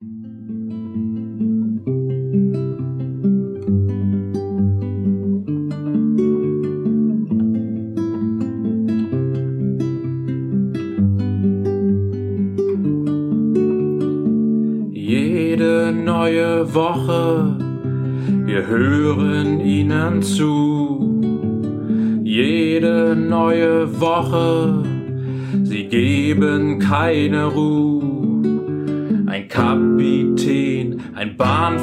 Jede neue Woche, wir hören ihnen zu. Jede neue Woche, sie geben keine Ruhe.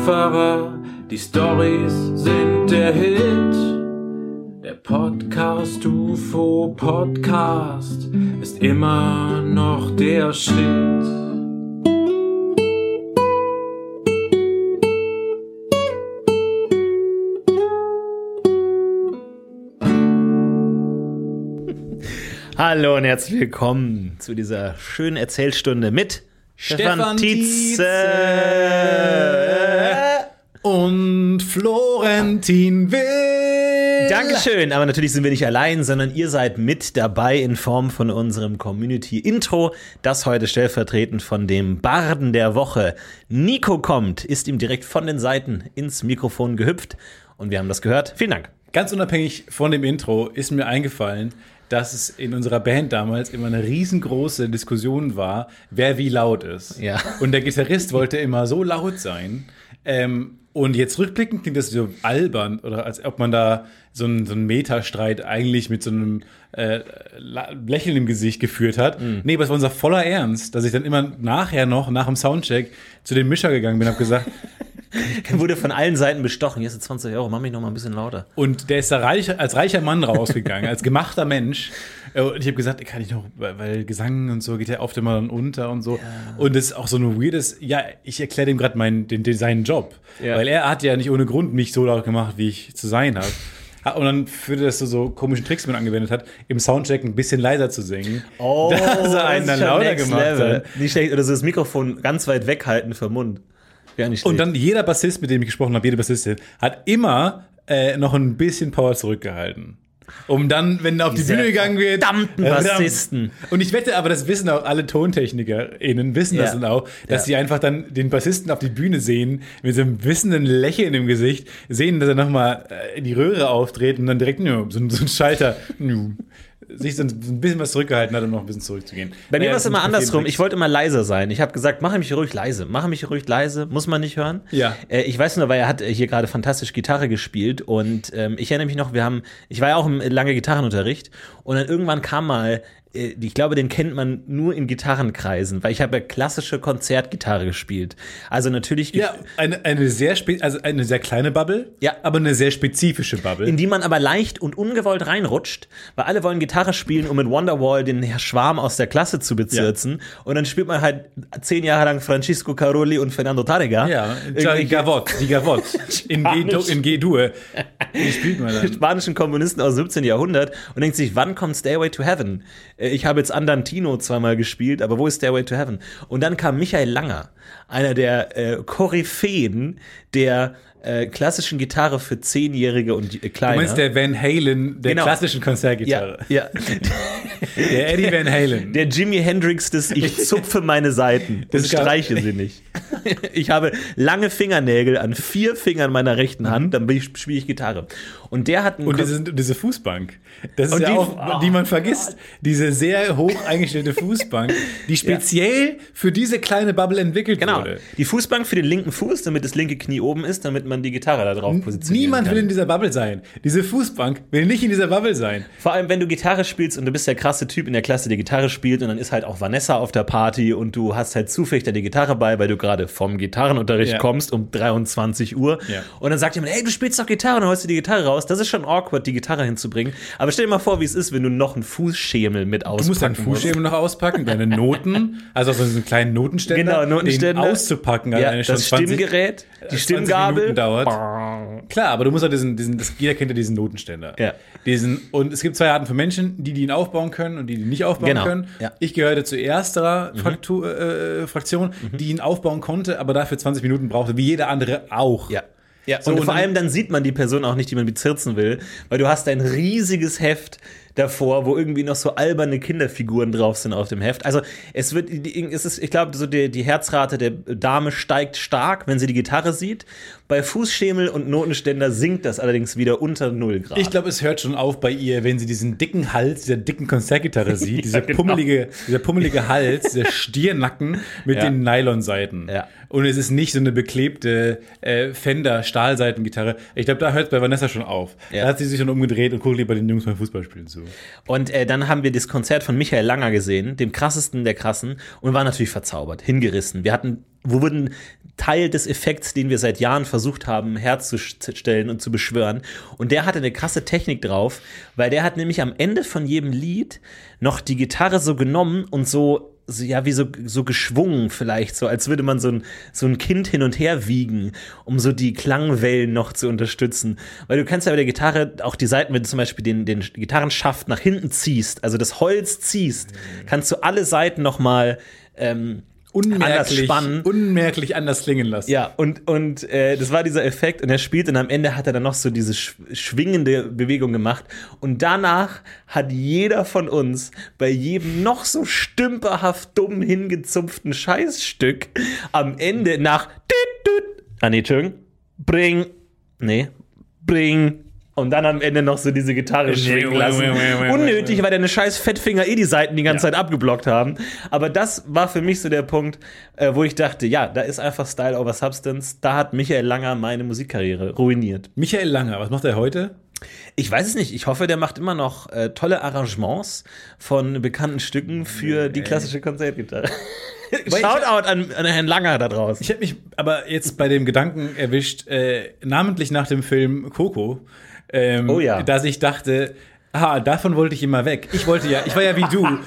Bahnfahrer, die Stories sind der Hit. Der Podcast UFO Podcast ist immer noch der Shit. Hallo und herzlich willkommen zu dieser schönen Erzählstunde mit Stefan Tietze. Und Florentin Will. Dankeschön, aber natürlich sind wir nicht allein, sondern ihr seid mit dabei in Form von unserem Community-Intro, das heute stellvertretend von dem Barden der Woche Nico kommt, ist ihm direkt von den Seiten ins Mikrofon gehüpft und wir haben das gehört. Vielen Dank. Ganz unabhängig von dem Intro ist mir eingefallen, dass es in unserer Band damals immer eine riesengroße Diskussion war, wer wie laut ist. Ja. Und der Gitarrist wollte immer so laut sein. Ähm, und jetzt rückblickend klingt das so albern oder als ob man da so einen, so einen Metastreit eigentlich mit so einem äh, Lächeln im Gesicht geführt hat. Nee, aber es war unser voller Ernst, dass ich dann immer nachher noch, nach dem Soundcheck, zu dem Mischer gegangen bin und habe gesagt, Er wurde von allen Seiten bestochen. Hier sind 20 Euro, mach mich noch mal ein bisschen lauter. Und der ist da reich, als reicher Mann rausgegangen, als gemachter Mensch. Äh, Und ich habe gesagt, kann ich noch, weil Gesang und so geht ja oft immer dann unter und so. Und das ist auch so ein weirdes, ja, ich erkläre dem gerade meinen, den, den, seinen Job. Ja. Weil er hat ja nicht ohne Grund mich so laut gemacht, wie ich zu sein habe. Ha, Und dann für das so, so komischen Tricks, die man angewendet hat, im Soundcheck ein bisschen leiser zu singen. Oh, dass er einen dann lauter gemacht level. hat. Nicht schlecht. Oder so das Mikrofon ganz weit weghalten vom Mund. Ja, nicht schlecht. Und dann jeder Bassist, mit dem ich gesprochen habe, jede Bassistin, hat immer äh, noch ein bisschen Power zurückgehalten. Um dann, wenn auf die Diese Bühne gegangen wird. verdammten. Bassisten. Und ich wette, aber das wissen auch alle TontechnikerInnen, wissen das Ja. dann auch, dass Ja. sie einfach dann den Bassisten auf die Bühne sehen, mit so einem wissenden Lächeln im Gesicht, sehen, dass er nochmal in die Röhre auftritt und dann direkt so, ein- so ein Schalter sich so ein, bisschen was zurückgehalten hat, um noch ein bisschen zurückzugehen. Bei mir Naja, war es immer andersrum. Ich wollte immer leiser sein. Ich habe gesagt, mache mich ruhig leise. Mache mich ruhig leise. Muss man nicht hören. Ja. Äh, ich weiß nur, weil er hat hier gerade fantastisch Gitarre gespielt und ähm, ich erinnere mich noch, wir haben, ich war ja auch im lange Gitarrenunterricht und dann irgendwann kam mal ich glaube, den kennt man nur in Gitarrenkreisen, weil ich habe ja klassische Konzertgitarre gespielt. Also natürlich Ja, eine, eine sehr also eine sehr kleine Bubble, Ja. aber eine sehr spezifische Bubble. in die man aber leicht und ungewollt reinrutscht, weil alle wollen Gitarre spielen, um mit Wonderwall den Schwarm aus der Klasse zu bezirzen. Und dann spielt man halt zehn Jahre lang Francisco Caroli und Fernando Tarrega. ja, die Gavotte, die Gavotte. In G-Dur. In G-Dur. Wie spielt man dann? spanischen Komponisten aus dem 17. Jahrhundert und denkt sich, wann kommt Stairway to Heaven? Äh, Ich habe jetzt Andantino zweimal gespielt, aber wo ist Stairway to Heaven? Und dann kam Michael Langer, einer der äh, Koryphäen der äh, klassischen Gitarre für Zehnjährige und äh, kleiner. Du meinst der Van Halen der Genau. klassischen ja, Konzertgitarre. ja. Der Eddie Van Halen. Der Jimi Hendrix des Ich zupfe meine Seiten Das und streiche sie nicht. Ich habe lange Fingernägel an vier Fingern meiner rechten Hand, dann bin ich- spiele ich Gitarre. Und der hat Und diese, diese Fußbank. Das ist ja die- auch, die man vergisst. Diese sehr hoch eingestellte Fußbank, die speziell für diese kleine Bubble entwickelt Genau. wurde. Die Fußbank für den linken Fuß, damit das linke Knie oben ist, damit man die Gitarre da drauf positioniert. Niemand kann. will in dieser Bubble sein. Diese Fußbank will nicht in dieser Bubble sein. Vor allem, wenn du Gitarre spielst und du bist der krasse Typ in der Klasse, der Gitarre spielt und dann ist halt auch Vanessa auf der Party und du hast halt zufällig da die Gitarre bei, weil du gerade vom Gitarrenunterricht Ja. kommst um 23 Uhr. Ja. Und dann sagt jemand, hey, du spielst doch Gitarre und dann holst du die Gitarre raus. Das ist schon awkward, die Gitarre hinzubringen. Aber stell dir mal vor, wie es ist, wenn du noch einen Fußschemel mit auspacken Du musst deinen Fußschemel noch auspacken, deine Noten, also so einen kleinen Notenständer, Genau, Notenständer. den auszupacken, Ja, alleine schon das 20 Stimmgerät, die 20 Stimmgabel. Dauert. Klar, aber du musst halt diesen, diesen das, jeder kennt ja diesen Notenständer. Ja. Diesen, und es gibt zwei Arten von Menschen, die, die ihn aufbauen können und die, die ihn nicht aufbauen Genau, können. ja. Mhm. Ich gehörte zu ersterer Fraktur, äh, Fraktion, die ihn aufbauen konnte, aber dafür 20 Minuten brauchte, wie jeder andere auch. Ja. Ja, So, und, und vor allem dann sieht man die Person auch nicht, die man bezirzen will, weil du hast ein riesiges Heft davor, wo irgendwie noch so alberne Kinderfiguren drauf sind auf dem Heft. Also es wird, es ist, ich glaube, so die, die Herzrate der Dame steigt stark, wenn sie die Gitarre sieht. Bei Fußschemel und Notenständer sinkt das allerdings wieder unter 0 Grad. Ich glaube, es hört schon auf bei ihr, wenn sie diesen dicken Hals dieser dicken Konzertgitarre sieht, Ja, dieser, genau. pummelige, dieser pummelige Hals, dieser Stiernacken mit Ja. den Nylonseiten. Ja. Und es ist nicht so eine beklebte äh, Fender-Stahlseitengitarre. Ich glaube, da hört es bei Vanessa schon auf. Ja. Da hat sie sich schon umgedreht und guckt lieber den Jungs beim Fußballspielen zu. Und äh, dann haben wir das Konzert von Michael Langer gesehen, dem krassesten der krassen, und waren natürlich verzaubert, hingerissen. Wir hatten, wo wurden Teil des Effekts, den wir seit Jahren versucht haben, herzustellen und zu beschwören. Und der hatte eine krasse Technik drauf, weil der hat nämlich am Ende von jedem Lied noch die Gitarre so genommen und so so, ja, wie so, so geschwungen vielleicht, so als würde man so ein, so ein Kind hin und her wiegen, um so die Klangwellen noch zu unterstützen. Weil du kannst ja bei der Gitarre auch die Seiten, wenn du zum Beispiel den, den Gitarrenschaft nach hinten ziehst, also das Holz ziehst, kannst du alle Seiten nochmal ähm, anders Unmerklich, spannen. unmerklich anders klingen lassen. Ja, und, und äh, das war dieser Effekt und er spielt und am Ende hat er dann noch so diese sch schwingende Bewegung gemacht und danach hat jeder von uns bei jedem noch so stümperhaft dumm hingezupften Scheißstück am Ende nach ah nee, Entschuldigung, bring, nee, bring und dann am Ende noch so diese Gitarre schwingen lassen. Unnötig, weil deine scheiß Fettfinger eh die Seiten die ganze Ja. Zeit abgeblockt haben. Aber das war für mich so der Punkt, äh, wo ich dachte, ja, da ist einfach Style over Substance. Da hat Michael Langer meine Musikkarriere ruiniert. Michael Langer, was macht er heute? Ich weiß es nicht. Ich hoffe, der macht immer noch äh, tolle Arrangements von bekannten Stücken für die klassische Konzertgitarre. Shoutout an, an Herrn Langer da draußen. Ich habe mich aber jetzt bei dem Gedanken erwischt, äh, namentlich nach dem Film Coco, ähm, Oh ja. dass ich dachte, ah, davon wollte ich immer weg. Ich wollte ja, ich war ja wie du.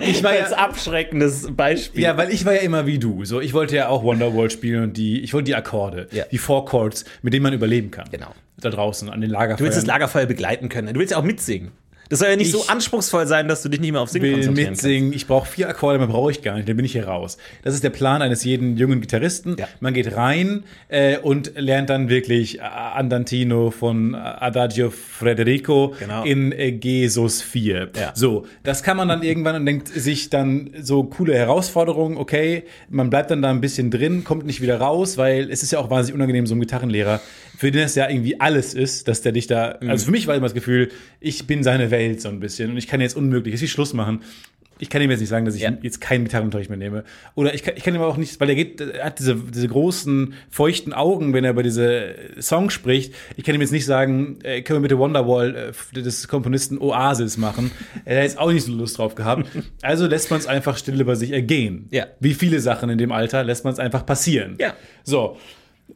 Ich war Als ja, abschreckendes Beispiel. ja, weil ich war ja immer wie du. So, ich wollte ja auch Wonderwall spielen und die, ich wollte die Akkorde, Ja. die Four Chords, mit denen man überleben kann. Genau. Da draußen an den Du Lagerfeuern. willst das Lagerfeuer begleiten können. Du willst ja auch mitsingen. Das soll ja nicht so Ich anspruchsvoll sein, dass du dich nicht mehr auf Singen will konzentrieren mitsingen. Ich brauche vier Akkorde, mehr brauche ich gar nicht. Dann bin ich hier raus. Das ist der Plan eines jeden jungen Gitarristen. Ja. Man geht rein äh, und lernt dann wirklich Andantino von Adagio Federico Genau. in äh, G sus 4. Ja. So, das kann man dann irgendwann und denkt sich dann so coole Herausforderungen. Okay, man bleibt dann da ein bisschen drin, kommt nicht wieder raus, weil es ist ja auch wahnsinnig unangenehm, so ein Gitarrenlehrer, für den es ja irgendwie alles ist, dass der dich da. Mhm. Also für mich war immer das Gefühl, ich bin seine Welt so ein bisschen und ich kann jetzt unmöglich, wie Schluss machen. Ich kann ihm jetzt nicht sagen, dass ich Ja. jetzt keinen Gitarrenunterricht mehr nehme. Oder ich kann, ich kann ihm auch nicht, weil er geht, er hat diese, diese großen, feuchten Augen, wenn er über diese Songs spricht. Ich kann ihm jetzt nicht sagen, äh, können wir bitte Wonderwall äh, des Komponisten Oasis machen. Er hat jetzt auch nicht so Lust drauf gehabt. Also lässt man es einfach still über sich ergehen. Ja. Wie viele Sachen in dem Alter lässt man es einfach passieren. Ja. So.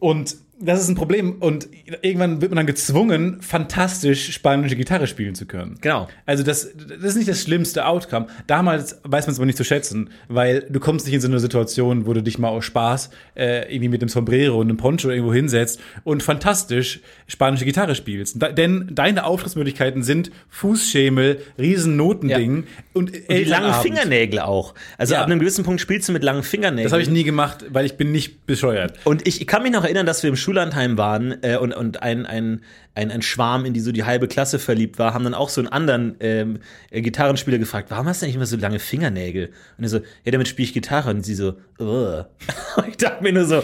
Und das ist ein Problem. Und irgendwann wird man dann gezwungen, fantastisch spanische Gitarre spielen zu können. Genau. Also das, das ist nicht das schlimmste Outcome. Damals weiß man es aber nicht zu schätzen, weil du kommst nicht in so eine Situation, wo du dich mal aus Spaß äh, irgendwie mit einem Sombrero und einem Poncho irgendwo hinsetzt und fantastisch spanische Gitarre spielst. Da, denn deine Auftrittsmöglichkeiten sind Fußschemel, riesen Notending und, Und die langen Fingernägel auch. Also Ja. ab einem gewissen Punkt spielst du mit langen Fingernägeln. Das habe ich nie gemacht, weil ich bin nicht bescheuert. Und ich kann mich noch erinnern, dass wir im Schullandheim waren äh, und, und ein, ein, ein, ein Schwarm, in die so die halbe Klasse verliebt war, haben dann auch so einen anderen ähm, äh, Gitarrenspieler gefragt, warum hast du nicht immer so lange Fingernägel? Und er so, ja, damit spiele ich Gitarre. Und sie so, Ugh. Ich dachte mir nur so,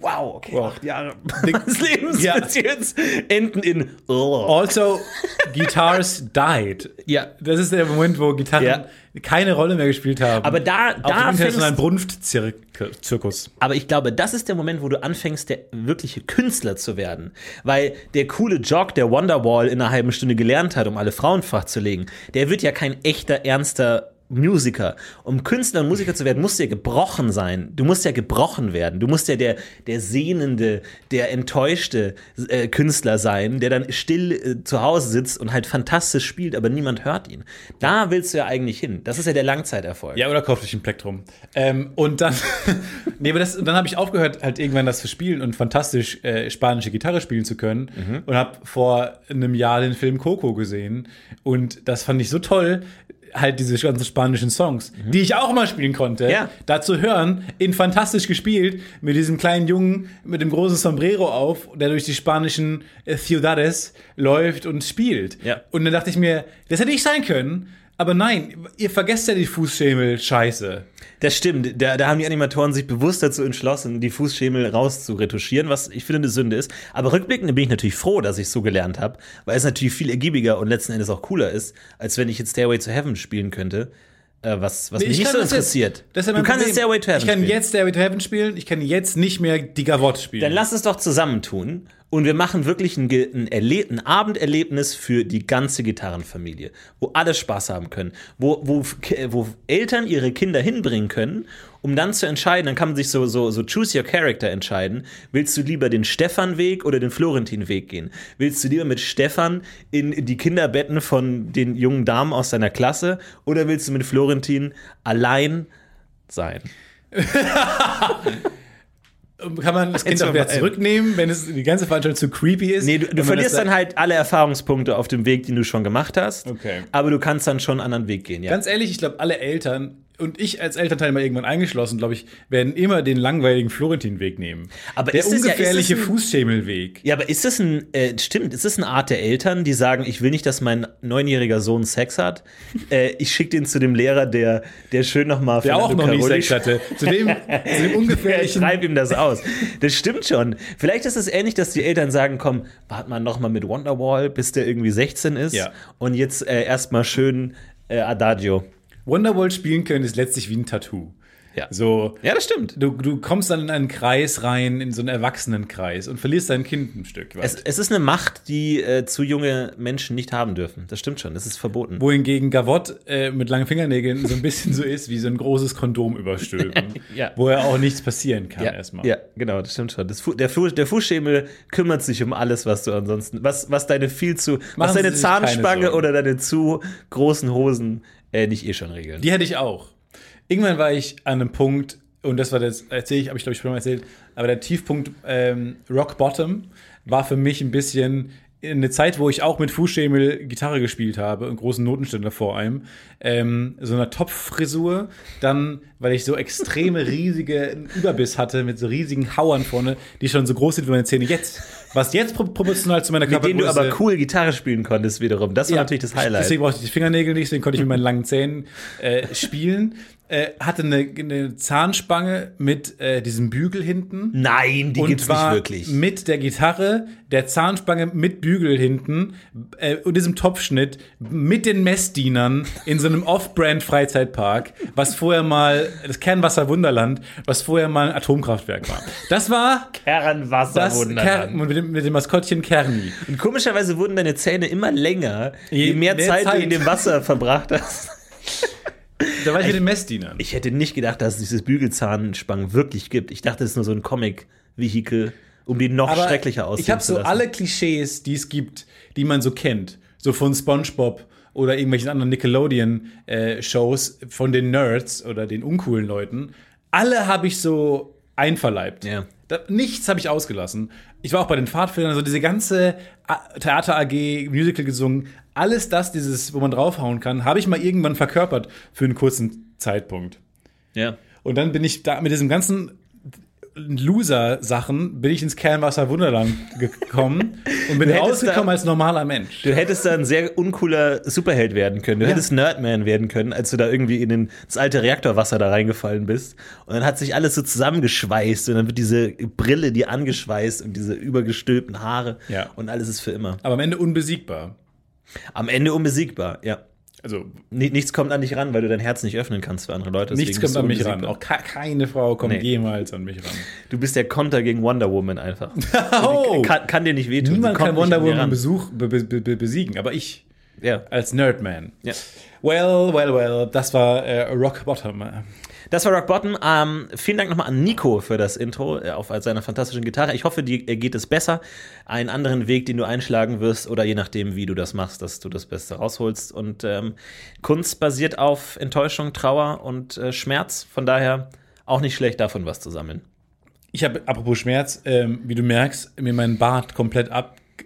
wow, okay, acht Jahre meines Lebens Ja. bis jetzt enden in Ugh. Also, Guitars died. Ja. Das ist der Moment, wo Gitarren Ja. keine Rolle mehr gespielt haben. Aber da, Auf da internationalen Brunft-Zirkus. Aber ich glaube, das ist der Moment, wo du anfängst, der wirkliche Künstler zu werden. Weil der coole Jock, der Wonderwall in einer halben Stunde gelernt hat, um alle Frauen legen, der wird ja kein echter, ernster Musiker. Um Künstler und Musiker zu werden, musst du ja gebrochen sein. Du musst ja gebrochen werden. Du musst ja der, der sehnende, der enttäuschte äh, Künstler sein, der dann still äh, zu Hause sitzt und halt fantastisch spielt, aber niemand hört ihn. Da willst du ja eigentlich hin. Das ist ja der Langzeiterfolg. Ja, oder kauft euch ein Plektrum. Ähm, und dann, nee, aber das, dann habe ich aufgehört, halt irgendwann das zu spielen und fantastisch äh, spanische Gitarre spielen zu können. Und habe vor einem Jahr den Film Coco gesehen. Und das fand ich so toll. Halt diese ganzen spanischen Songs, die ich auch mal spielen konnte, Ja. da zu hören, in fantastisch gespielt, mit diesem kleinen Jungen mit dem großen Sombrero auf, der durch die spanischen äh, Ciudades läuft und spielt. Ja. Und dann dachte ich mir, das hätte ich sein können, aber nein, ihr vergesst ja die Fußschemel-Scheiße. Das stimmt. Da, da haben die Animatoren sich bewusst dazu entschlossen, die Fußschemel rauszuretuschieren, was ich finde eine Sünde ist. Aber rückblickend bin ich natürlich froh, dass ich so gelernt habe, weil es natürlich viel ergiebiger und letzten Endes auch cooler ist, als wenn ich jetzt Stairway to Heaven spielen könnte. Äh, was was Nee, mich nicht so das interessiert. Jetzt, das du kannst jetzt Stairway to Heaven Ich kann spielen. jetzt Stairway to Heaven spielen, ich kann jetzt nicht mehr die Gavotte spielen. Dann lass es doch zusammentun und wir machen wirklich ein, ein, ein Abenderlebnis für die ganze Gitarrenfamilie, wo alle Spaß haben können, wo, wo, wo Eltern ihre Kinder hinbringen können, um dann zu entscheiden, dann kann man sich so, so, so choose your character entscheiden. Willst du lieber den Stefan-Weg oder den Florentin-Weg gehen? Willst du lieber mit Stefan in die Kinderbetten von den jungen Damen aus deiner Klasse oder willst du mit Florentin allein sein? kann man das Kind auch wieder zurücknehmen, wenn es die ganze Veranstaltung zu creepy ist? Nee, du, du verlierst dann halt alle Erfahrungspunkte auf dem Weg, den du schon gemacht hast. Okay. Aber du kannst dann schon einen anderen Weg gehen, ja. Ganz ehrlich, ich glaube, alle Eltern und ich als Elternteil mal irgendwann eingeschlossen, glaube ich, werden immer den langweiligen Florentin-Weg nehmen. Aber der ja- ungefährliche es ein- Fußschemel-Weg. ja, aber ist das ein, äh, stimmt, ist das eine Art der Eltern, die sagen, ich will nicht, dass mein neunjähriger Sohn Sex hat? äh, ich schicke den zu dem Lehrer, der, der schön nochmal Der auch noch nie Sex hatte. Zu dem, zu dem Ich ungefährlichen. schreib ihm das aus. Das stimmt schon. Vielleicht ist es ähnlich, dass die Eltern sagen, komm, wart mal noch mal mit Wonderwall, bis der irgendwie 16 ist. Ja. Und jetzt äh, erstmal schön äh, Adagio. Wonderwall spielen können ist letztlich wie ein Tattoo. Ja. So, Ja, das stimmt. du, du kommst dann in einen Kreis rein, in so einen Erwachsenenkreis und verlierst dein Kind ein Stück weit. Es, es ist eine Macht, die äh, zu junge Menschen nicht haben dürfen. Das stimmt schon. Das ist verboten. wohingegen Gavotte äh, mit langen Fingernägeln so ein bisschen so ist wie so ein großes Kondom überstülpen, Ja. wo ja auch nichts passieren kann ja, erstmal. ja, genau, das stimmt schon. Das Fu der, Fu der Fußschemel kümmert sich um alles, was du ansonsten, was, was deine viel zu, was Machen deine sich keine Zahnspange oder deine zu großen Hosen äh, nicht eh schon regeln. Die hatte ich auch. Irgendwann war ich an einem Punkt, und das war das, erzähle ich, habe ich glaube ich schon mal erzählt, aber der Tiefpunkt ähm, Rock Bottom war für mich ein bisschen eine Zeit, wo ich auch mit Fußschemel Gitarre gespielt habe und großen Notenständer vor allem, ähm, so einer Topffrisur, dann, weil ich so extreme riesige Überbiss hatte mit so riesigen Hauern vorne, die schon so groß sind wie meine Zähne jetzt, was jetzt pro proportional zu meiner mit denen du Körpergröße aber cool Gitarre spielen konntest wiederum. Das war natürlich das Highlight. Deswegen brauchte ich die Fingernägel nicht, deswegen konnte ich mit meinen langen Zähnen äh, spielen. Äh, hatte eine, eine Zahnspange mit äh, diesem Bügel hinten. Nein, die gibt's nicht wirklich. mit der Gitarre, der Zahnspange mit Bügel hinten äh, und diesem Topfschnitt mit den Messdienern in so einem Off-Brand-Freizeitpark, was vorher mal das Kernwasser Wunderland, was vorher mal ein Atomkraftwerk war. Das war das Kernwasserwunder. Ker mit, dem, mit dem Maskottchen Kerni. Und komischerweise wurden deine Zähne immer länger, je, Je mehr mehr Zeit, du Zeit. in dem Wasser verbracht hast. Da war ich mit den Messdienern. Ich hätte nicht gedacht, dass es dieses Bügelzahnspangen wirklich gibt. Ich dachte, es ist nur so ein Comic-Vehikel, um die noch Aber schrecklicher aussehen Ich habe so alle Klischees, die es gibt, die man so kennt. So von SpongeBob oder irgendwelchen anderen Nickelodeon-Shows von den Nerds oder den uncoolen Leuten. Alle habe ich so einverleibt. Ja. Da, nichts habe ich ausgelassen. Ich war auch bei den Pfadfindern, also diese ganze Theater AG, Musical gesungen, alles das, dieses, wo man draufhauen kann, habe ich mal irgendwann verkörpert für einen kurzen Zeitpunkt. Ja. Und dann bin ich da mit diesem ganzen Loser-Sachen bin ich ins Kernwasser Wunderland gekommen und bin rausgekommen da- als normaler Mensch. Du hättest da ein sehr uncooler Superheld werden können. Du Ja. hättest Nerdman werden können, als du da irgendwie in den, das alte Reaktorwasser da reingefallen bist. Und dann hat sich alles so zusammengeschweißt und dann wird diese Brille dir angeschweißt und diese übergestülpten Haare. Ja. Und alles ist für immer. Aber am Ende unbesiegbar. Am Ende unbesiegbar, ja. Also Ni- Nichts kommt an dich ran, weil du dein Herz nicht öffnen kannst für andere Leute. nichts kommt an mich ran. Auch ke- keine Frau kommt Nee. jemals an mich ran. Du bist der Konter gegen Wonder Woman einfach. Oh! kann, kann dir nicht wehtun. Niemand kann Wonder Woman besuch, be, be, be, besiegen, aber ich Ja. als Nerdman. ja. Well, well, well, das war äh, Rock Bottom. Das war Rock Bottom. Ähm, vielen Dank nochmal an Nico für das Intro äh, auf seiner fantastischen Gitarre. Ich hoffe, dir äh, geht es besser. Einen anderen Weg, den du einschlagen wirst oder je nachdem, wie du das machst, dass du das Beste rausholst. Und ähm, Kunst basiert auf Enttäuschung, Trauer und äh, Schmerz. Von daher auch nicht schlecht, davon was zu sammeln. Ich habe, apropos Schmerz, ähm, wie du merkst, mir meinen Bart komplett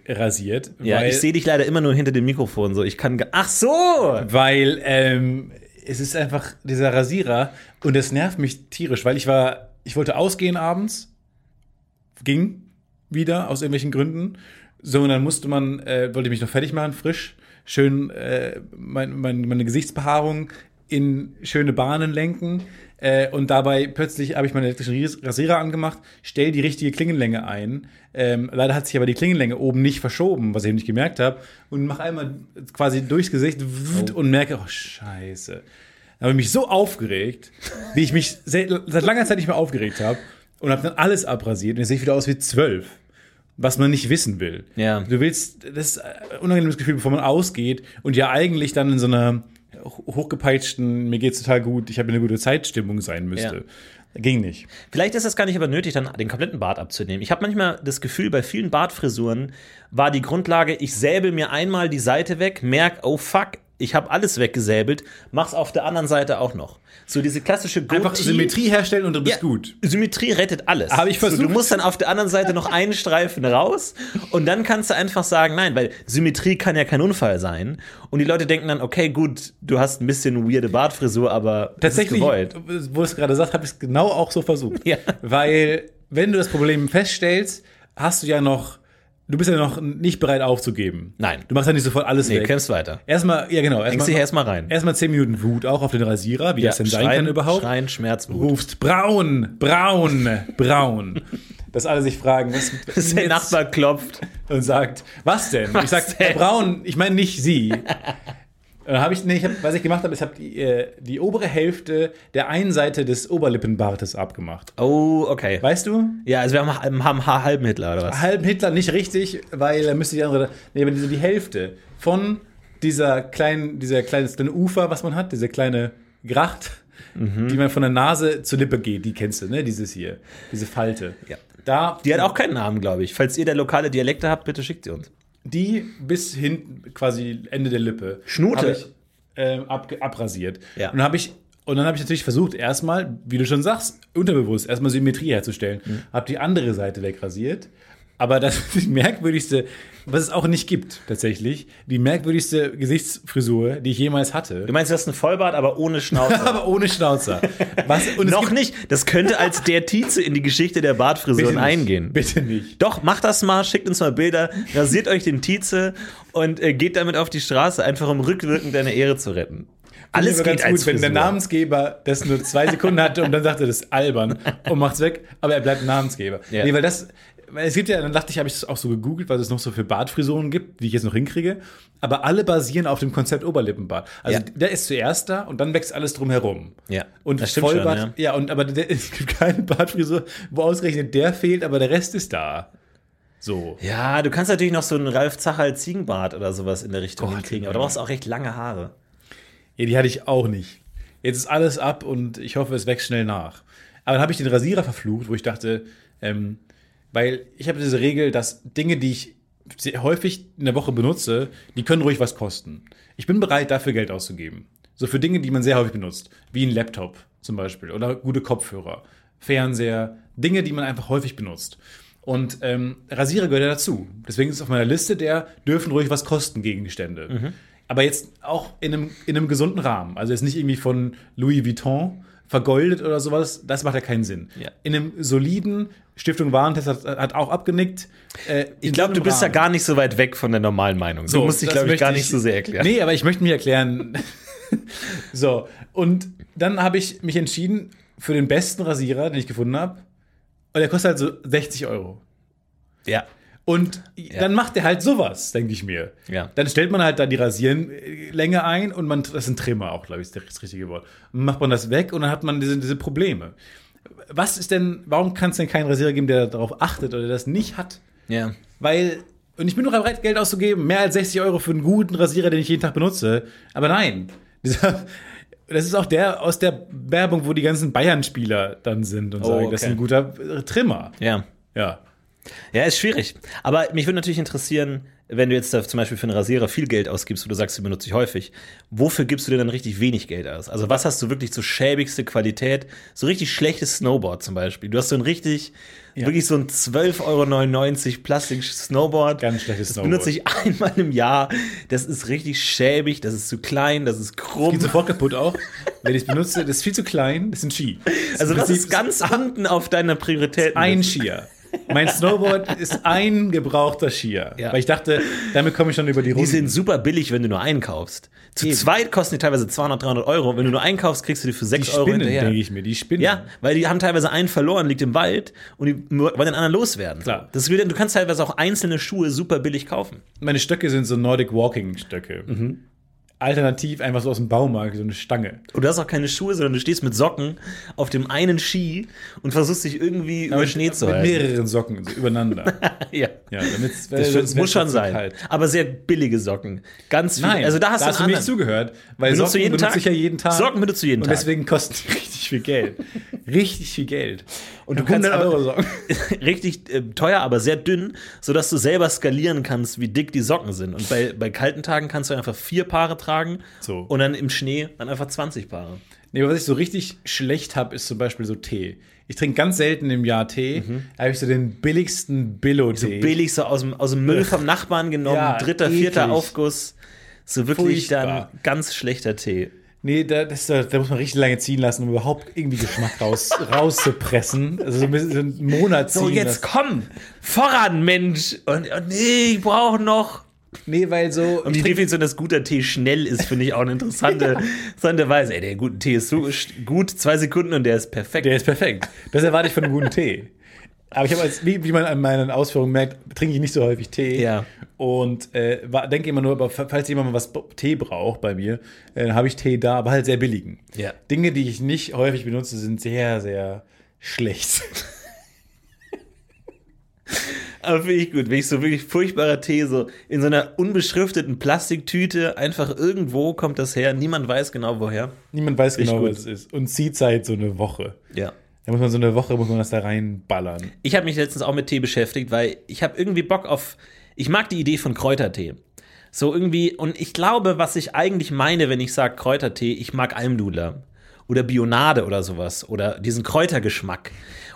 rasiert. Ja, ich sehe dich leider immer nur hinter dem Mikrofon so. Ich kann. Ach so! Weil ähm, es ist einfach dieser Rasierer und das nervt mich tierisch, weil ich war, ich wollte ausgehen abends, ging wieder aus irgendwelchen Gründen. So, und dann musste man, äh, wollte ich mich noch fertig machen, frisch, schön äh, mein, mein, meine Gesichtsbehaarung in schöne Bahnen lenken. Äh, und dabei plötzlich habe ich meinen elektrischen Rasierer angemacht, stell die richtige Klingenlänge ein. Ähm, leider hat sich aber die Klingenlänge oben nicht verschoben, was ich nicht gemerkt habe. Und mach einmal quasi durchs Gesicht und merke, oh Scheiße. Da habe ich mich so aufgeregt, wie ich mich seit, seit langer Zeit nicht mehr aufgeregt habe. Und habe dann alles abrasiert und jetzt sehe ich wieder aus wie zwölf. Was man nicht wissen will. Ja. Du willst, das ist ein unangenehmes Gefühl, bevor man ausgeht und ja eigentlich dann in so einer hochgepeitschten, mir geht's total gut, ich habe eine gute Zeitstimmung sein müsste. Ging nicht. Vielleicht ist es gar nicht aber nötig, dann den kompletten Bart abzunehmen. Ich habe manchmal das Gefühl, bei vielen Bartfrisuren war die Grundlage, ich säbel mir einmal die Seite weg, merk, oh fuck, ich habe alles weggesäbelt, mach's auf der anderen Seite auch noch. So diese klassische Einfach Goatee- Symmetrie herstellen und du bist Ja, gut. Symmetrie rettet alles. Hab ich So, du versucht. musst dann auf der anderen Seite noch einen Streifen raus und dann kannst du einfach sagen, nein, weil Symmetrie kann ja kein Unfall sein. Und die Leute denken dann, okay, gut, du hast ein bisschen weirde Bartfrisur, aber das ist Tatsächlich, gewollt. wo du es gerade sagst, habe ich es genau auch so versucht. Ja. Weil, wenn du das Problem feststellst, hast du ja noch, du bist ja noch nicht bereit aufzugeben. Nein. Du machst ja nicht sofort alles Nee, weg. kämpfst weiter. Erstmal, ja genau. Hängst dich erstmal rein. Erstmal 10 Minuten Wut auch auf den Rasierer, wie das denn sein kann überhaupt. Schreien, Schmerzwut. Rufst braun, braun, braun. Dass alle sich fragen, was Dass der Nachbar klopft. und sagt, was denn? ich sag, denn? Braun, ich meine nicht Sie. Dann habe ich, nee, ich hab, was ich gemacht habe, ist, habe die, äh, die obere Hälfte der einen Seite des Oberlippenbartes abgemacht. Oh, okay. Weißt du? Ja, also wir haben, haben einen halben Hitler, oder was? Halb Hitler nicht richtig, weil er müsste die andere, nee, aber diese, die Hälfte von dieser kleinen, dieser kleine, kleine Ufer, was man hat, diese kleine Gracht, Mhm. die man von der Nase zur Lippe geht, die kennst du, ne? Dieses hier, diese Falte. Ja. Da, Die hat auch keinen Namen, glaube ich. Falls ihr da lokale Dialekte habt, bitte schickt sie uns. Die bis hinten quasi Ende der Lippe. Schnute. Ich, ähm, ab, abrasiert. Ja. Und dann habe ich und dann habe ich natürlich versucht, erstmal, wie du schon sagst, unterbewusst erstmal Symmetrie herzustellen. Mhm. Habe die andere Seite wegrasiert. Aber das merkwürdigste, was es auch nicht gibt, tatsächlich, die merkwürdigste Gesichtsfrisur, die ich jemals hatte. Du meinst, du hast einen Vollbart, aber ohne Schnauze. Aber ohne Schnauzer. Was, Noch nicht. Das könnte als der Tietze in die Geschichte der Bartfrisuren Bitte eingehen. Bitte nicht. Doch, macht das mal, schickt uns mal Bilder, rasiert euch den Tietze und äh, geht damit auf die Straße, einfach um rückwirkend deine Ehre zu retten. Alles geht ganz gut, wenn der Frisur. Namensgeber das nur zwei Sekunden hatte und dann sagte, das ist albern und macht's weg, aber er bleibt Namensgeber. Ja. Nee, weil das, es gibt ja, dann dachte ich, habe ich das auch so gegoogelt, was es noch so für Bartfrisuren gibt, die ich jetzt noch hinkriege. Aber alle basieren auf dem Konzept Oberlippenbart. Also Ja. der ist zuerst da und dann wächst alles drumherum. Ja, Und das stimmt schon, Vollbart, ja. und aber der, es gibt keine Bartfrisur, wo ausgerechnet der fehlt, aber der Rest ist da. So. Ja, du kannst natürlich noch so einen Ralf Zachal Ziegenbart oder sowas in der Richtung Gott, hinkriegen, aber du brauchst auch recht lange Haare. Ja, die hatte ich auch nicht. Jetzt ist alles ab und ich hoffe, es wächst schnell nach. Aber dann habe ich den Rasierer verflucht, wo ich dachte, ähm, weil ich habe diese Regel, dass Dinge, die ich sehr häufig in der Woche benutze, die können ruhig was kosten. Ich bin bereit, dafür Geld auszugeben. So für Dinge, die man sehr häufig benutzt, wie ein Laptop zum Beispiel oder gute Kopfhörer, Fernseher, Dinge, die man einfach häufig benutzt. Und ähm, Rasierer gehört ja dazu. Deswegen ist es auf meiner Liste der dürfen ruhig was kosten Gegenstände. Aber jetzt auch in einem, in einem gesunden Rahmen. Also jetzt nicht irgendwie von Louis Vuitton vergoldet oder sowas. Das macht ja keinen Sinn. Ja. In einem soliden Stiftung Warentest hat, hat auch abgenickt. Äh, Ich glaube, du bist da gar nicht so weit weg von der normalen Meinung. du musst dich, glaube ich, gar nicht so sehr erklären. Nee, aber ich möchte mir erklären. so, und dann habe ich mich entschieden für den besten Rasierer, den ich gefunden habe. Und der kostet halt so 60 Euro. Ja. Und dann macht er halt sowas, denke ich mir. Ja. Dann stellt man halt da die Rasierenlänge ein und man, das ist ein Trimmer auch, glaube ich, ist das richtige Wort. Macht man das weg und dann hat man diese, diese Probleme. Was ist denn, warum kann es denn keinen Rasierer geben, der darauf achtet oder der das nicht hat? Ja. Weil, und ich bin doch bereit, Geld auszugeben, mehr als 60 Euro für einen guten Rasierer, den ich jeden Tag benutze. Aber nein, dieser, das ist auch der aus der Werbung, wo die ganzen Bayern-Spieler dann sind und Oh, sagen, das ist okay. ein guter Trimmer. Ja. Ja. Ja, ist schwierig. Aber mich würde natürlich interessieren, wenn du jetzt da zum Beispiel für einen Rasierer viel Geld ausgibst, wo du sagst, du benutzt dich häufig, wofür gibst du dir dann richtig wenig Geld aus? Also was hast du wirklich so schäbigste Qualität, so richtig schlechtes Snowboard zum Beispiel? Du hast so ein richtig, Ja. Wirklich so ein 12,99 Euro Plastik-Snowboard. Ganz schlechtes Das benutze ich einmal im Jahr. Das ist richtig schäbig, das ist zu klein, das ist krumm. Geht sofort kaputt auch. Wenn ich es benutze, das ist viel zu klein. Das sind Ski. Also das Prinzip ist ganz unten auf deiner Priorität. ein Skier. Mein Snowboard ist ein gebrauchter Skier. Ja. Weil ich dachte, damit komme ich schon über die Die Runden. sind super billig, wenn du nur einkaufst. Zu Eben. zweit kosten die teilweise 200, 300 Euro. Wenn du nur einkaufst, kriegst du die für 6 die Euro Spinnen, hinterher. denke ich mir. Die Spinnen. Ja, weil die haben teilweise einen verloren, liegt im Wald und die wollen den anderen loswerden. Klar. Das ist wieder, du kannst teilweise auch einzelne Schuhe super billig kaufen. Meine Stöcke sind so Nordic Walking Stöcke. Mhm. Alternativ einfach so aus dem Baumarkt, so eine Stange. Und du hast auch keine Schuhe, sondern du stehst mit Socken auf dem einen Ski und versuchst dich irgendwie über Schnee zu Mit halten. mehreren Socken so übereinander. Ja. ja, damit's, Das, sonst muss schon sein. kalt. Aber sehr billige Socken. Ganz viel. Nein, also da hast du hast du einen nicht anderen. zugehört, weil Benutzt du Socken jeden benutze Tag? ich ja jeden Tag. Socken benutzt du jeden und Tag. deswegen kosten die richtig viel Geld. richtig viel Geld. Und du kannst 100 aber- Euro Socken. richtig äh, teuer, aber sehr dünn, sodass du selber skalieren kannst, wie dick die Socken sind. Und bei, bei kalten Tagen kannst du einfach vier Paare tragen So. und dann im Schnee dann einfach 20 Paare. Nee, aber was ich so richtig schlecht habe, ist zum Beispiel so Tee. Ich trinke ganz selten im Jahr Tee. Da habe ich so den billigsten Billo-Tee. Billig so aus dem, aus dem Müll vom Nachbarn genommen, Ja, dritter, vierter eklig. Aufguss. So wirklich Furchtbar. dann ganz schlechter Tee. Nee, da, das, da, muss man richtig lange ziehen lassen, um überhaupt irgendwie Geschmack raus, rauszupressen. Also so ein bisschen so einen Monat ziehen So, jetzt lassen. komm! Voran, Mensch! Und, und nee, ich brauche noch. Nee, weil so. Und die Definition, dass guter Tee schnell ist, finde ich auch eine interessante, interessante Weise. Ey, der gute Tee ist so gut, zwei Sekunden und der ist perfekt. Der ist perfekt. Das erwarte ich von einem guten Tee. Aber ich habe als, wie, wie man an meinen Ausführungen merkt, trinke ich nicht so häufig Tee. Ja. Und äh, denke immer nur, aber falls jemand mal was Tee braucht bei mir, äh, habe ich Tee da, aber halt sehr billigen. Ja. Dinge, die ich nicht häufig benutze, sind sehr, sehr schlecht. Aber finde ich gut, wenn ich so wirklich furchtbarer Tee so in so einer unbeschrifteten Plastiktüte einfach irgendwo kommt das her, niemand weiß genau woher. Niemand weiß Richtig genau, gut. was es ist. Und Ziehzeit so eine Woche. Ja. Da muss man so eine Woche, muss man das da reinballern. Ich habe mich letztens auch mit Tee beschäftigt, weil ich habe irgendwie Bock auf, ich mag die Idee von Kräutertee. So irgendwie, und ich glaube, was ich eigentlich meine, wenn ich sage Kräutertee, ich mag Almdudler oder Bionade oder sowas oder diesen Kräutergeschmack.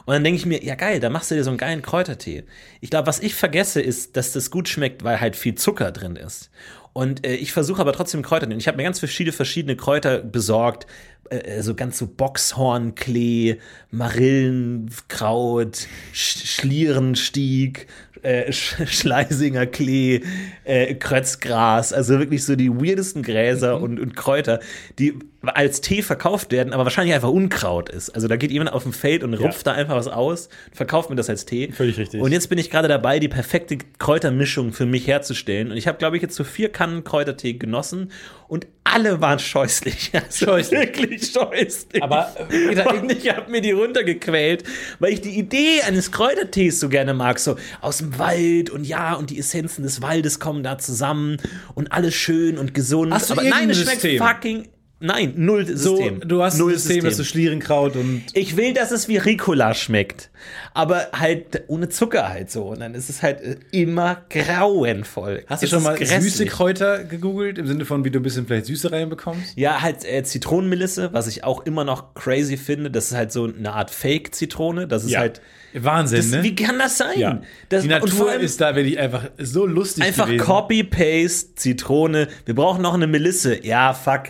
Und dann denke ich mir, ja geil, da machst du dir so einen geilen Kräutertee. Ich glaube, was ich vergesse, ist, dass das gut schmeckt, weil halt viel Zucker drin ist. Und äh, ich versuche aber trotzdem Kräuter. Ich habe mir ganz verschiedene, verschiedene Kräuter besorgt. Äh, so ganz so Boxhornklee, Marillenkraut, Sch Schlierenstieg, äh, Sch Schleisinger Klee, äh, Krötzgras. Also wirklich so die weirdesten Gräser und, und Kräuter, die als Tee verkauft werden, aber wahrscheinlich einfach Unkraut ist. Also da geht jemand auf dem Feld und rupft da einfach was aus, verkauft mir das als Tee. Völlig richtig. Und jetzt bin ich gerade dabei, die perfekte Kräutermischung für mich herzustellen. Und ich habe, glaube ich, jetzt so vier Kannen Kräutertee genossen und alle waren scheußlich. Also Scheußlich. Wirklich scheußlich. Aber, und ich habe mir die runtergequält, weil ich die Idee eines Kräutertees so gerne mag. So aus dem Wald und ja, und die Essenzen des Waldes kommen da zusammen und alles schön und gesund. Hast du Aber nein, es schmeckt fucking. Nein, null So, System. du hast null ein System, dass du Schlierenkraut und ich will, dass es wie Ricola schmeckt. Aber halt ohne Zucker halt so. Und dann ist es halt äh, immer grauenvoll. Hast du schon ist mal grässlich. süße Kräuter gegoogelt, im Sinne von, wie du ein bisschen vielleicht Süße reinbekommst? Ja, halt äh, Zitronenmelisse, was ich auch immer noch crazy finde. Das ist halt so eine Art Fake-Zitrone. Das ist halt. Wahnsinn, Das, ne? Wie kann das sein? ja. Das, die Natur ist da wirklich einfach so lustig einfach. Copy-Paste, Zitrone. Wir brauchen noch eine Melisse. Ja, fuck.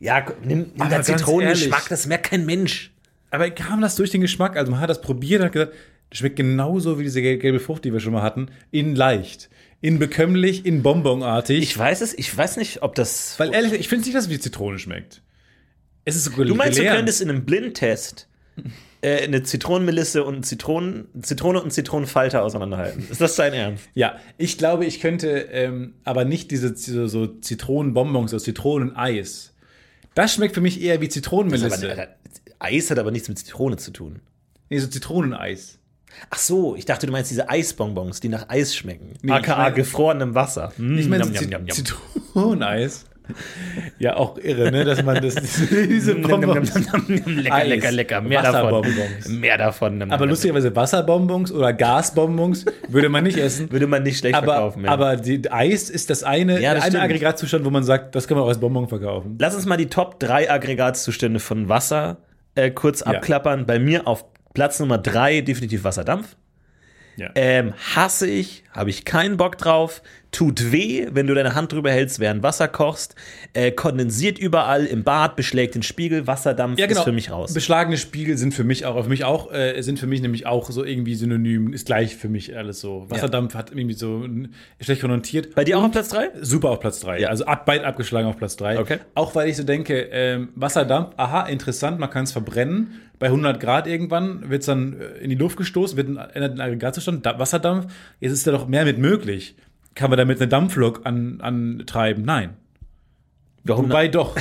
Ja, nimm, nimm da Zitronengeschmack, das merkt kein Mensch. Aber kam das durch den Geschmack? Also man hat das probiert und hat gesagt, das schmeckt genauso wie diese gel- gelbe Frucht, die wir schon mal hatten. In leicht, in bekömmlich, in bonbonartig. Ich weiß es, ich weiß nicht, ob das. Weil ehrlich, ich finde nicht, dass es wie Zitrone schmeckt. Es ist so Du meinst, du könntest in einem Blindtest äh, eine Zitronenmelisse und Zitronen, Zitrone und Zitronenfalter auseinanderhalten. Ist das dein Ernst? Ja, ich glaube, ich könnte ähm, aber nicht diese, so Zitronenbonbons aus Zitroneneis. Das schmeckt für mich eher wie Zitronenmelisse. Aber, Alter, Eis hat aber nichts mit Zitrone zu tun. nee, so Zitroneneis. Ach so, ich dachte, du meinst diese Eisbonbons, die nach Eis schmecken. Nee, AKA ich mein- gefrorenem Wasser. Mm, Ich meine, njam. Zitroneneis. Ja, auch irre, ne? Dass man das, diese Bonbons. Lecker, Eis. lecker, lecker. Mehr davon. Mehr davon. Aber lustigerweise Wasserbonbons oder Gasbonbons würde man nicht essen. Würde man nicht schlecht Aber, verkaufen. ja. aber die, Eis ist das eine, Ja, das eine stimmt. Aggregatzustand, wo man sagt, das kann man auch als Bonbon verkaufen. Lass uns mal die Top 3 Aggregatzustände von Wasser äh, kurz abklappern. Bei mir auf Platz Nummer drei, definitiv Wasserdampf. Ja. Ähm, hasse ich, habe ich keinen Bock drauf. Tut weh, wenn du deine Hand drüber hältst, während Wasser kochst. Äh, kondensiert überall im Bad, beschlägt den Spiegel. Wasserdampf Ja, genau. ist für mich raus. Beschlagene Spiegel sind für mich auch, für mich auch, äh, sind für mich nämlich auch so irgendwie synonym, ist gleich für mich alles so. Wasserdampf hat irgendwie so schlecht konnotiert. Bei dir auch auf Platz drei? Super auf Platz 3. Ja. Also ab, beid abgeschlagen auf Platz 3. Okay. Auch weil ich so denke, ähm, Wasserdampf, aha, interessant, man kann es verbrennen. Bei 100 Grad irgendwann wird es dann äh, in die Luft gestoßen, wird ein, ändert den Aggregatzustand, da, Wasserdampf. Jetzt ist da doch mehr mit möglich. Kann man damit eine Dampflok an, antreiben? Nein. Warum Wobei doch.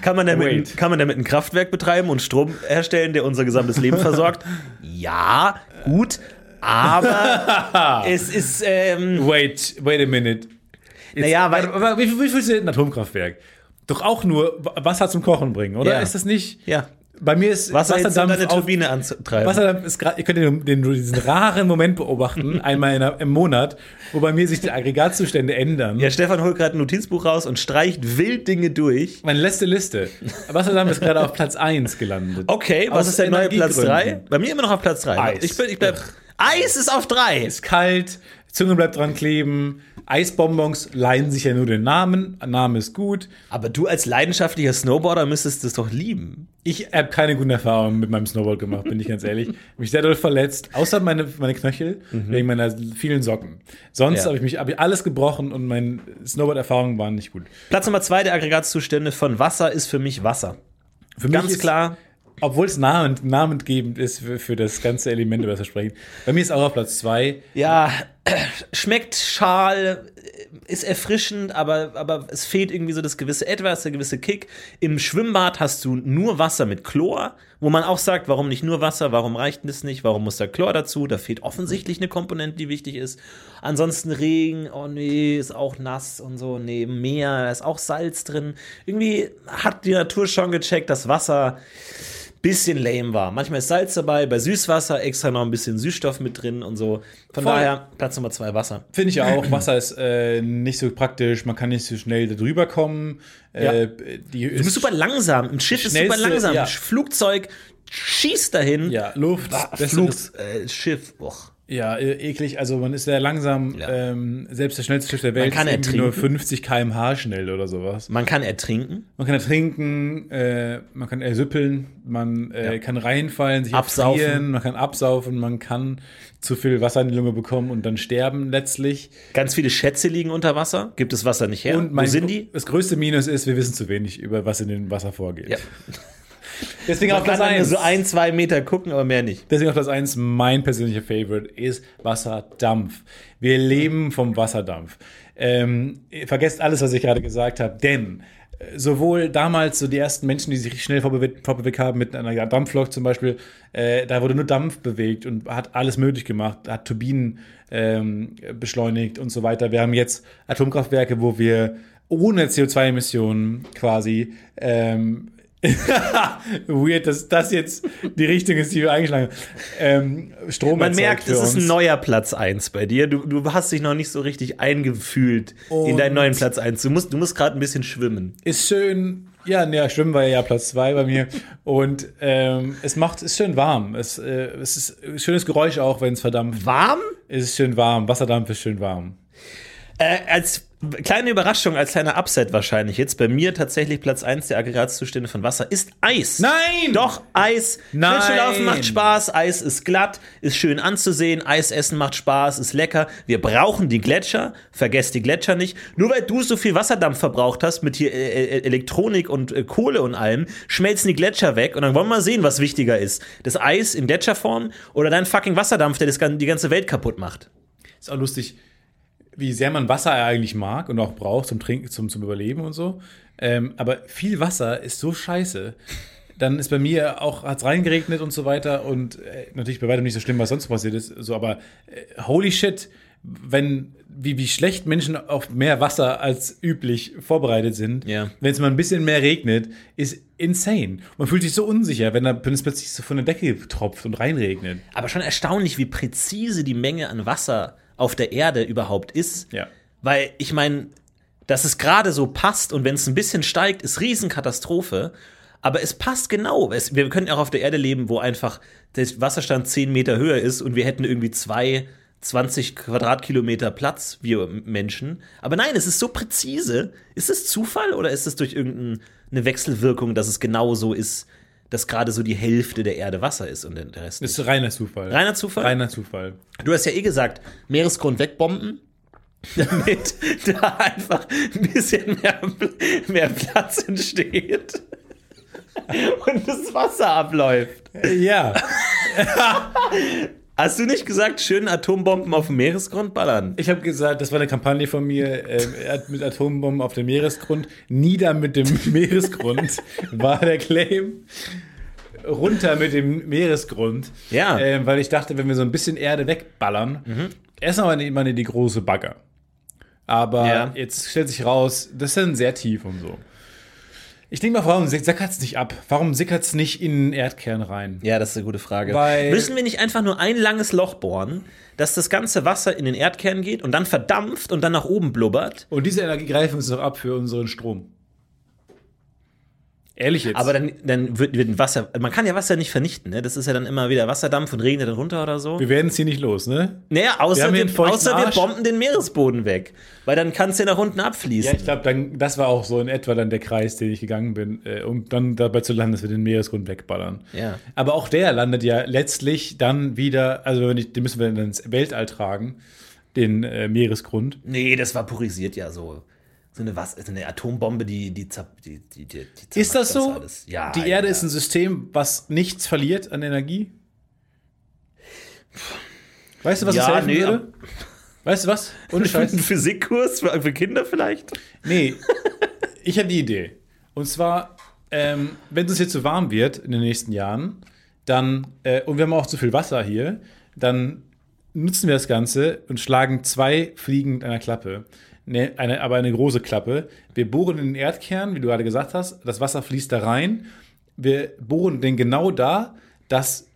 kann, man damit, Wait. kann man damit ein Kraftwerk betreiben und Strom herstellen, der unser gesamtes Leben versorgt? Ja, gut. Aber es ist, ähm, Wait, wait a minute. Jetzt, Naja, weil- wie, viel- wie viel ist denn ein Atomkraftwerk? Doch auch nur Wa- Wasser zum Kochen bringen, oder? Ja. Ist das nicht? ja, Bei mir ist Wasser Wasserdampf deine Turbine anzutreiben. Wasserdampf ist gerade, ihr könnt den, den, diesen raren Moment beobachten, einmal in einer, im Monat, wo bei mir sich die Aggregatzustände ändern. ja, Stefan holt gerade ein Notizbuch raus und streicht wild Dinge durch. Meine letzte Liste. Wasserdampf ist gerade auf Platz 1 gelandet. Okay, was Aus ist der neue Platz Energiegründen. 3? Bei mir immer noch auf Platz 3. Eis. Ich, bin, ich bleib, Eis ist auf 3. Ist kalt, Zunge bleibt dran kleben, Eisbonbons leihen sich ja nur den Namen, Name ist gut. Aber du als leidenschaftlicher Snowboarder müsstest es doch lieben. Ich habe keine guten Erfahrungen mit meinem Snowboard gemacht, bin ich ganz ehrlich. Mich sehr doll verletzt, außer meine, meine Knöchel, wegen meiner vielen Socken. Sonst Ja. habe ich mich hab ich alles gebrochen und meine Snowboard-Erfahrungen waren nicht gut. Platz Nummer 2 der Aggregatzustände von Wasser ist für mich Wasser. Für Ganz ist- klar. Obwohl es namend, namengebend ist für, für das ganze Element, über das wir sprechen. Bei mir ist auch auf Platz zwei. Ja, schmeckt schal, ist erfrischend, aber, aber es fehlt irgendwie so das gewisse Etwas, der gewisse Kick. Im Schwimmbad hast du nur Wasser mit Chlor, wo man auch sagt, warum nicht nur Wasser, warum reicht das nicht, warum muss da Chlor dazu? Da fehlt offensichtlich eine Komponente, die wichtig ist. Ansonsten Regen, oh nee, ist auch nass und so, nee, Meer, da ist auch Salz drin. Irgendwie hat die Natur schon gecheckt, dass Wasser bisschen lame war. Manchmal ist Salz dabei, bei Süßwasser extra noch ein bisschen Süßstoff mit drin und so. Von Voll. daher Platz Nummer zwei Wasser. Finde ich auch. Wasser ist äh, nicht so praktisch, man kann nicht so schnell da drüber kommen. Äh, die Du bist super langsam. Im Schiff ist super langsam. ja. Flugzeug schießt dahin. Ja, Luft. Ah, das Flug, äh, Schiff. Och. Ja, äh, eklig. Also man ist sehr langsam. Ja. Ähm, selbst das schnellste Schiff der Welt kann ist irgendwie nur ertrinken. 50 km/h schnell oder sowas. Man kann ertrinken. Man kann ertrinken, äh, man kann ersüppeln, man äh, Ja. kann reinfallen, sich Absaufen. erfrieren, man kann absaufen, man kann zu viel Wasser in die Lunge bekommen und dann sterben letztlich. Ganz viele Schätze liegen unter Wasser. Gibt es Wasser nicht her? Und Wo mein, sind die? das größte Minus ist, wir wissen zu wenig über was in dem Wasser vorgeht. Ja. Deswegen Man auf Platz dann nur 1. so ein, zwei Meter gucken, aber mehr nicht. Deswegen auf Platz 1 mein persönlicher Favorite ist Wasserdampf. Wir leben vom Wasserdampf. Ähm, vergesst alles, was ich gerade gesagt habe, denn äh, sowohl damals so die ersten Menschen, die sich schnell vorbewegt, vorbewegt haben mit einer Dampflok zum Beispiel, äh, da wurde nur Dampf bewegt und hat alles möglich gemacht, hat Turbinen ähm, beschleunigt und so weiter. Wir haben jetzt Atomkraftwerke, wo wir ohne CO2-Emissionen quasi ähm, Weird, dass das jetzt die Richtung ist, die wir eingeschlagen haben. Ähm, Strom Man merkt, es ist ein neuer Platz 1 bei dir. Du, du hast dich noch nicht so richtig eingefühlt in Und- deinen neuen Platz 1. Du musst, du musst gerade ein bisschen schwimmen. Ist schön, ja, ne, Schwimmen war ja Platz zwei bei mir. Und ähm, es macht, ist schön warm. Es, äh, es ist ein schönes Geräusch auch, wenn es verdampft. Warm? Es ist schön warm. Wasserdampf ist schön warm. Äh, als kleine Überraschung, als kleiner Upset wahrscheinlich jetzt, bei mir tatsächlich Platz 1 der Aggregatzustände von Wasser ist Eis. Nein! Doch, Eis. Nein! Schlittschuhlaufen macht Spaß, Eis ist glatt, ist schön anzusehen, Eis essen macht Spaß, ist lecker. Wir brauchen die Gletscher, vergesst die Gletscher nicht. Nur weil du so viel Wasserdampf verbraucht hast mit hier äh, äh, Elektronik und äh, Kohle und allem, schmelzen die Gletscher weg und dann wollen wir mal sehen, was wichtiger ist. Das Eis in Gletscherform oder dein fucking Wasserdampf, der das, die ganze Welt kaputt macht. Ist auch lustig, wie sehr man Wasser eigentlich mag und auch braucht zum Trinken, zum, zum Überleben und so. Ähm, aber viel Wasser ist so scheiße. Dann ist bei mir auch, hat es reingeregnet und so weiter. Und äh, natürlich bei weitem nicht so schlimm, was sonst passiert ist. So, aber äh, holy shit, wenn, wie, wie schlecht Menschen auf mehr Wasser als üblich vorbereitet sind, Ja. wenn es mal ein bisschen mehr regnet, ist insane. Man fühlt sich so unsicher, wenn, da, wenn es plötzlich so von der Decke tropft und reinregnet. Aber schon erstaunlich, wie präzise die Menge an Wasser auf der Erde überhaupt ist. Ja. Weil ich meine, dass es gerade so passt und wenn es ein bisschen steigt, ist Riesenkatastrophe. Aber es passt genau. Es, wir könnten auch auf der Erde leben, wo einfach der Wasserstand 10 Meter höher ist und wir hätten irgendwie zwei 20 Quadratkilometer Platz, wir Menschen. Aber nein, es ist so präzise. Ist es Zufall oder ist es durch irgendeine Wechselwirkung, dass es genau so ist, dass gerade so die Hälfte der Erde Wasser ist und der Rest Das nicht? ist reiner Zufall. Reiner Zufall? Reiner Zufall. Du hast ja eh gesagt, Meeresgrund wegbomben, damit da einfach ein bisschen mehr, mehr Platz entsteht und das Wasser abläuft. Ja. Hast du nicht gesagt, schön Atombomben auf dem Meeresgrund ballern? Ich habe gesagt, das war eine Kampagne von mir hat mit Atombomben auf dem Meeresgrund. Nieder mit dem Meeresgrund war der Claim. Runter mit dem Meeresgrund. Ja. Ähm, weil ich dachte, wenn wir so ein bisschen Erde wegballern, erstmal meine, meine die große Bagger. Aber Ja. jetzt stellt sich raus, das ist dann sehr tief und so. Ich denke mal, warum sickert es nicht ab? Warum sickert es nicht in den Erdkern rein? Ja, das ist eine gute Frage. Weil- Müssen wir nicht einfach nur ein langes Loch bohren, dass das ganze Wasser in den Erdkern geht und dann verdampft und dann nach oben blubbert? Und diese Energie greifen uns doch ab für unseren Strom. Ehrlich jetzt. Aber dann, dann wird, wird Wasser, man kann ja Wasser nicht vernichten, ne? Das ist ja dann immer wieder Wasserdampf und regnet dann runter oder so. wir werden es hier nicht los, ne? Naja, Wir außer, wir, feuchten außer wir bomben den Meeresboden weg. Weil dann kann es ja nach unten Ja, abfließen. ich glaube, das war auch so in etwa dann der Kreis, den ich gegangen bin, äh, um dann dabei zu landen, dass wir den Meeresgrund wegballern. Ja. Aber auch der landet ja letztlich dann wieder, also wenn ich, den müssen wir dann ins Weltall tragen, den äh, Meeresgrund. nee, das vaporisiert ja so. So eine, was, so eine Atombombe, die, die, die, die, die, Ist das zermacht so? alles. Ja. Die Erde ja. ist ein System, was nichts verliert an Energie? Weißt du, was Ja, das helfen nee, würde? Weißt du was? Ohne Ein Scheiß. Physikkurs für, für Kinder vielleicht? Nee, ich habe die Idee. Und zwar, ähm, wenn es jetzt zu warm wird in den nächsten Jahren, dann, äh, und wir haben auch zu viel Wasser hier, dann nutzen wir das Ganze und schlagen zwei Fliegen mit einer Klappe. Ne, eine, aber eine große Klappe. Wir bohren in den Erdkern, wie du gerade gesagt hast, das Wasser fließt da rein. Wir bohren den genau da, dass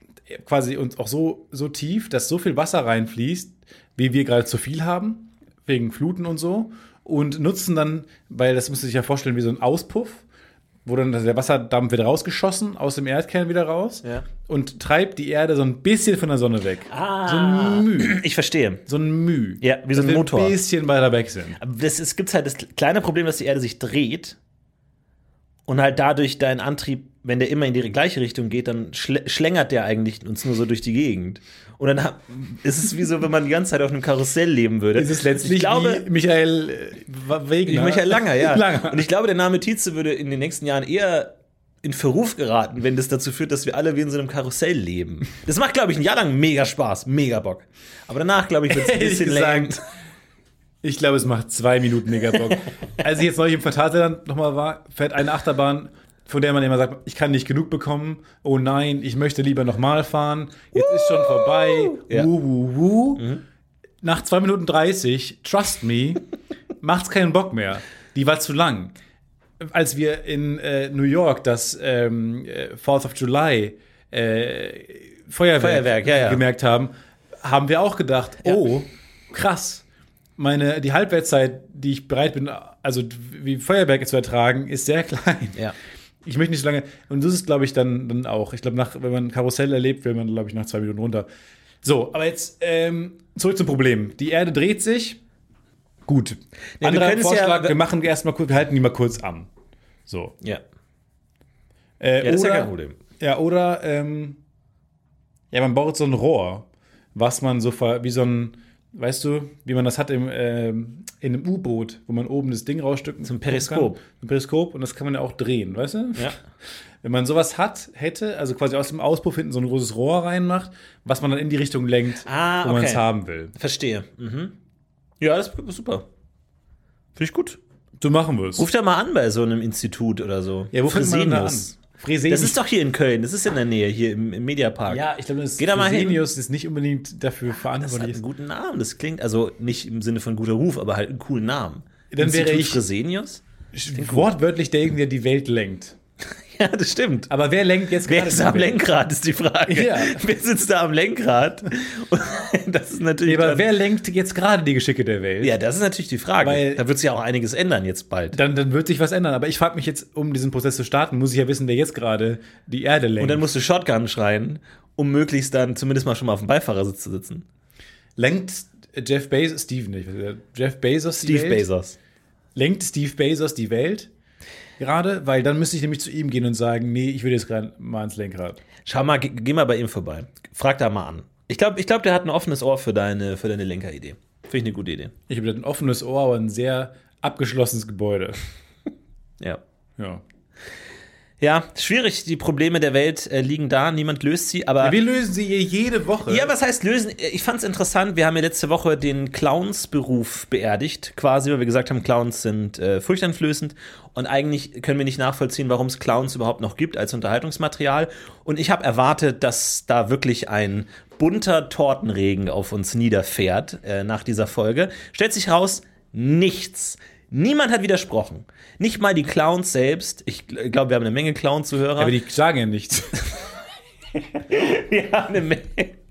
quasi uns auch so, so tief, dass so viel Wasser reinfließt, wie wir gerade zu viel haben, wegen Fluten und so. Und nutzen dann, weil das müsst ihr sich ja vorstellen, wie so ein Auspuff, wo dann der Wasserdampf wird rausgeschossen, aus dem Erdkern wieder raus Ja. und treibt die Erde so ein bisschen von der Sonne weg. Ah. So ein Müh. Ich verstehe. So ein Müh. Ja, wie so ein Motor. ein bisschen weiter weg sind. Das, es gibt halt das kleine Problem, dass die Erde sich dreht und halt dadurch dein Antrieb, wenn der immer in die gleiche Richtung geht, dann schl schlängert der eigentlich uns nur so durch die Gegend. Und dann ist es wie so, wenn man die ganze Zeit auf einem Karussell leben würde. Es ist letztlich ich glaube, Michael äh, Wegner. Michael Langer, ja. Langer. Und ich glaube, der Name Tietze würde in den nächsten Jahren eher in Verruf geraten, wenn das dazu führt, dass wir alle wie in so einem Karussell leben. Das macht, glaube ich, ein Jahr lang mega Spaß, mega Bock. Aber danach, glaube ich, wird es ein bisschen gesagt, ich glaube, es macht zwei Minuten mega Bock. Als ich jetzt neulich im Phantasialand nochmal war, fährt eine Achterbahn, von der man immer sagt, ich kann nicht genug bekommen. Oh nein, ich möchte lieber nochmal fahren. Jetzt ist schon vorbei. Ja. Wuh, wuh, wuh. Nach zwei Minuten 30, trust me, macht's keinen Bock mehr. Die war zu lang. Als wir in äh, New York das ähm, äh, 4th of July äh, Feuerwerk, Feuerwerk, ja, ja. gemerkt haben, haben wir auch gedacht, oh, krass. Meine, die Halbwertszeit, die ich bereit bin, also wie Feuerwerke zu ertragen, ist sehr klein. Ja. Ich möchte nicht so lange. Und das ist, glaube ich, dann, dann auch. Ich glaube, nach, wenn man ein Karussell erlebt, will man, glaube ich, nach zwei Minuten runter. So, aber jetzt ähm, zurück zum Problem. Die Erde dreht sich. Gut. wir Anderer können's Vorschlag, ja- wir machen erstmal kurz, wir halten die mal kurz an. So. Ja. Äh, Ja, das ist ja oder, kein Problem. Ja, oder ähm, ja, man baut so ein Rohr, was man so wie so ein, weißt du, wie man das hat im, ähm, in einem U-Boot, wo man oben das Ding rausstücken Zum Periskop. Kann. Ein Periskop und das kann man ja auch drehen, weißt du? Ja. Wenn man sowas hat, hätte, also quasi aus dem Auspuff hinten so ein großes Rohr reinmacht, was man dann in die Richtung lenkt, Ah, wo man es okay. haben will. Verstehe. Mhm. Ja, das ist super. Finde ich gut. So machen wir es. Ruf da mal an bei so einem Institut oder so. Ja, wo fängt man an? Fresenius. Das ist doch hier in Köln. Das ist in der Nähe, hier im, im Mediapark. ja, ich glaube, das Geh da mal hin. Fresenius ist nicht unbedingt dafür Das hat verantwortlich. einen guten Namen. Das klingt, also nicht im Sinne von guter Ruf, aber halt einen coolen Namen. Dann wäre Institut ich- Fresenius? Wortwörtlich derjenige, der die Welt lenkt. Ja, das stimmt. Aber wer lenkt jetzt Wer gerade ist die am? Lenkrad, ist die Frage. Ja. Wer sitzt da am Lenkrad? Das ist natürlich. Aber dann, wer lenkt jetzt gerade die Geschicke der Welt? ja, das ist natürlich die Frage. Weil- da wird sich ja auch einiges ändern jetzt bald. Dann, dann wird sich was ändern. Aber ich frage mich jetzt, um diesen Prozess zu starten, muss ich ja wissen, wer jetzt gerade die Erde lenkt. Und dann musst du Shotgun schreien, um möglichst dann zumindest mal schon mal auf dem Beifahrersitz zu sitzen. lenkt Jeff Bezos, Steve nicht, ist? Jeff Bezos die Steve Welt? Bezos. Lenkt Steve Bezos die Welt gerade? Weil dann müsste ich nämlich zu ihm gehen und sagen, nee, ich will jetzt gerade mal ins Lenkrad. Schau mal, geh, geh mal bei ihm vorbei. Frag da mal an. Ich glaube, ich glaub, der hat ein offenes Ohr für deine, für deine Lenkeridee. Finde ich eine gute Idee. Ich habe ein offenes Ohr, aber ein sehr abgeschlossenes Gebäude. Ja. Ja. Ja, schwierig. Die Probleme der Welt äh, liegen da. Niemand löst sie. Aber Wir lösen sie hier jede Woche. Ja, was heißt lösen? Ich fand es interessant. Wir haben ja letzte Woche den Clowns-Beruf beerdigt, quasi, weil wir gesagt haben, Clowns sind äh, furchteinflößend. Und eigentlich können wir nicht nachvollziehen, warum es Clowns überhaupt noch gibt als Unterhaltungsmaterial. Und ich habe erwartet, dass da wirklich ein bunter Tortenregen auf uns niederfährt äh, nach dieser Folge. Stellt sich raus, nichts. Niemand hat widersprochen. Nicht mal die Clowns selbst. Ich gl- glaube, wir haben eine Menge Clown-Zuhörer. aber die sagen ja nichts. Wir haben eine Menge,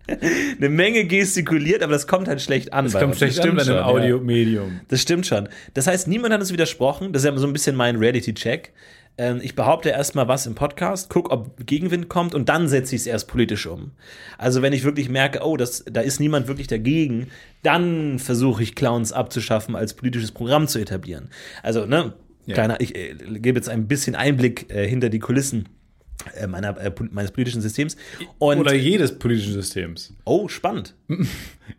eine Menge gestikuliert, aber das kommt halt schlecht an. Das kommt uns. schlecht das an stimmt einem schon, ja. Audiomedium. Das stimmt schon. Das heißt, niemand hat uns widersprochen. Das ist ja so ein bisschen mein Reality-Check. Ähm, Ich behaupte erstmal was im Podcast, guck, ob Gegenwind kommt und dann setze ich es erst politisch um. Also wenn ich wirklich merke, oh, das, da ist niemand wirklich dagegen, dann versuche ich Clowns abzuschaffen, als politisches Programm zu etablieren. Also, ne, kleiner, ich äh, gebe jetzt ein bisschen Einblick äh, hinter die Kulissen meiner, äh, meines politischen Systems. Und, Oder jedes politischen Systems. oh, spannend.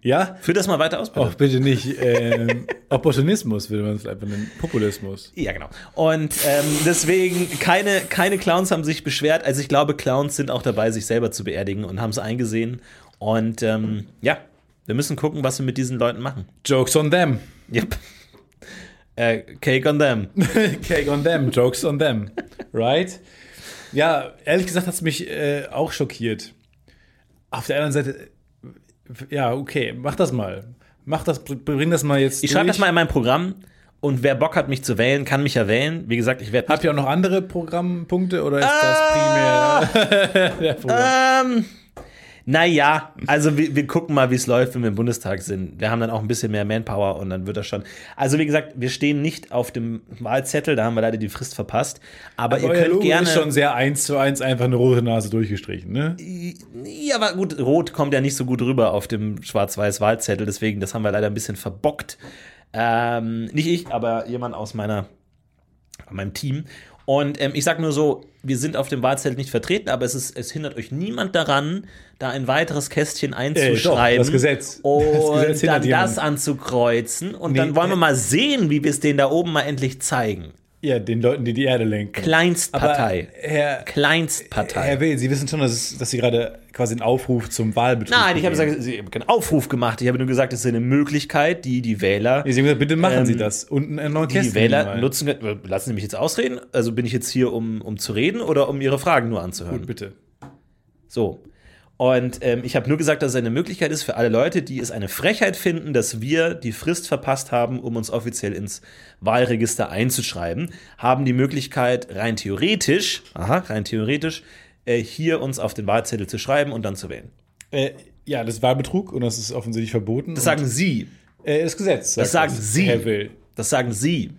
Ja? Führ das mal weiter aus, bitte. Auch bitte nicht ähm, Opportunismus, würde man es einfach nennen. Populismus. Ja, genau. Und ähm, deswegen, keine, keine Clowns haben sich beschwert. Also ich glaube, Clowns sind auch dabei, sich selber zu beerdigen und haben es eingesehen. Und ähm, ja, wir müssen gucken, was wir mit diesen Leuten machen. Jokes on them. Yep. Äh, cake on them. Cake on them. Jokes on them. Right? Ja, ehrlich gesagt hat es mich äh, auch schockiert. Auf der anderen Seite, ja, okay, mach das mal. Mach das, br- bring das mal jetzt. Ich schreibe das mal in mein Programm. Und wer Bock hat, mich zu wählen, kann mich ja wählen. Wie gesagt, ich werde Habt ihr auch noch andere Programmpunkte oder ist das primär der Programm? Ähm, naja, also wir, wir gucken mal, wie es läuft, wenn wir im Bundestag sind. Wir haben dann auch ein bisschen mehr Manpower und dann wird das schon. Also wie gesagt, wir stehen nicht auf dem Wahlzettel, da haben wir leider die Frist verpasst. Aber, Aber ihr könnt Logo gerne. ist schon sehr eins zu eins einfach eine rote Nase durchgestrichen, ne? ja, aber gut, Rot kommt ja nicht so gut rüber auf dem schwarz-weiß Wahlzettel, deswegen, das haben wir leider ein bisschen verbockt. Ähm, nicht ich, aber jemand aus meiner, meinem Team. Und ähm, ich sag nur so, wir sind auf dem Wahlzettel nicht vertreten, aber es, ist, es hindert euch niemand daran, da ein weiteres Kästchen einzuschreiben. das Gesetz. Und Das Gesetz dann das jemanden. anzukreuzen. Und Nee, dann wollen wir äh, mal sehen, wie wir es denen da oben mal endlich zeigen. Ja, den Leuten, die die Erde lenken. Kleinstpartei. Aber Herr, Kleinstpartei. Herr Will, Sie wissen schon, dass, es, dass Sie gerade quasi einen Aufruf zum Wahlbetrug Nein, ich habe gesagt, ich habe keinen Aufruf gemacht. Ich habe nur gesagt, es ist eine Möglichkeit, die die Wähler, Sie haben gesagt, bitte machen Ähm, Sie das. Und einen neuen die, die Wähler mal. nutzen können. Lassen Sie mich jetzt ausreden? Also bin ich jetzt hier, um, um zu reden oder um Ihre Fragen nur anzuhören? Gut, bitte. So. Und ähm, ich habe nur gesagt, dass es eine Möglichkeit ist für alle Leute, die es eine Frechheit finden, dass wir die Frist verpasst haben, um uns offiziell ins Wahlregister einzuschreiben, haben die Möglichkeit, rein theoretisch, aha, rein theoretisch, äh, hier uns auf den Wahlzettel zu schreiben und dann zu wählen. Äh, ja, das ist Wahlbetrug und das ist offensichtlich verboten. Das sagen Sie. äh, das Gesetz. Das sagen Sie. Herr Will. Das sagen Sie.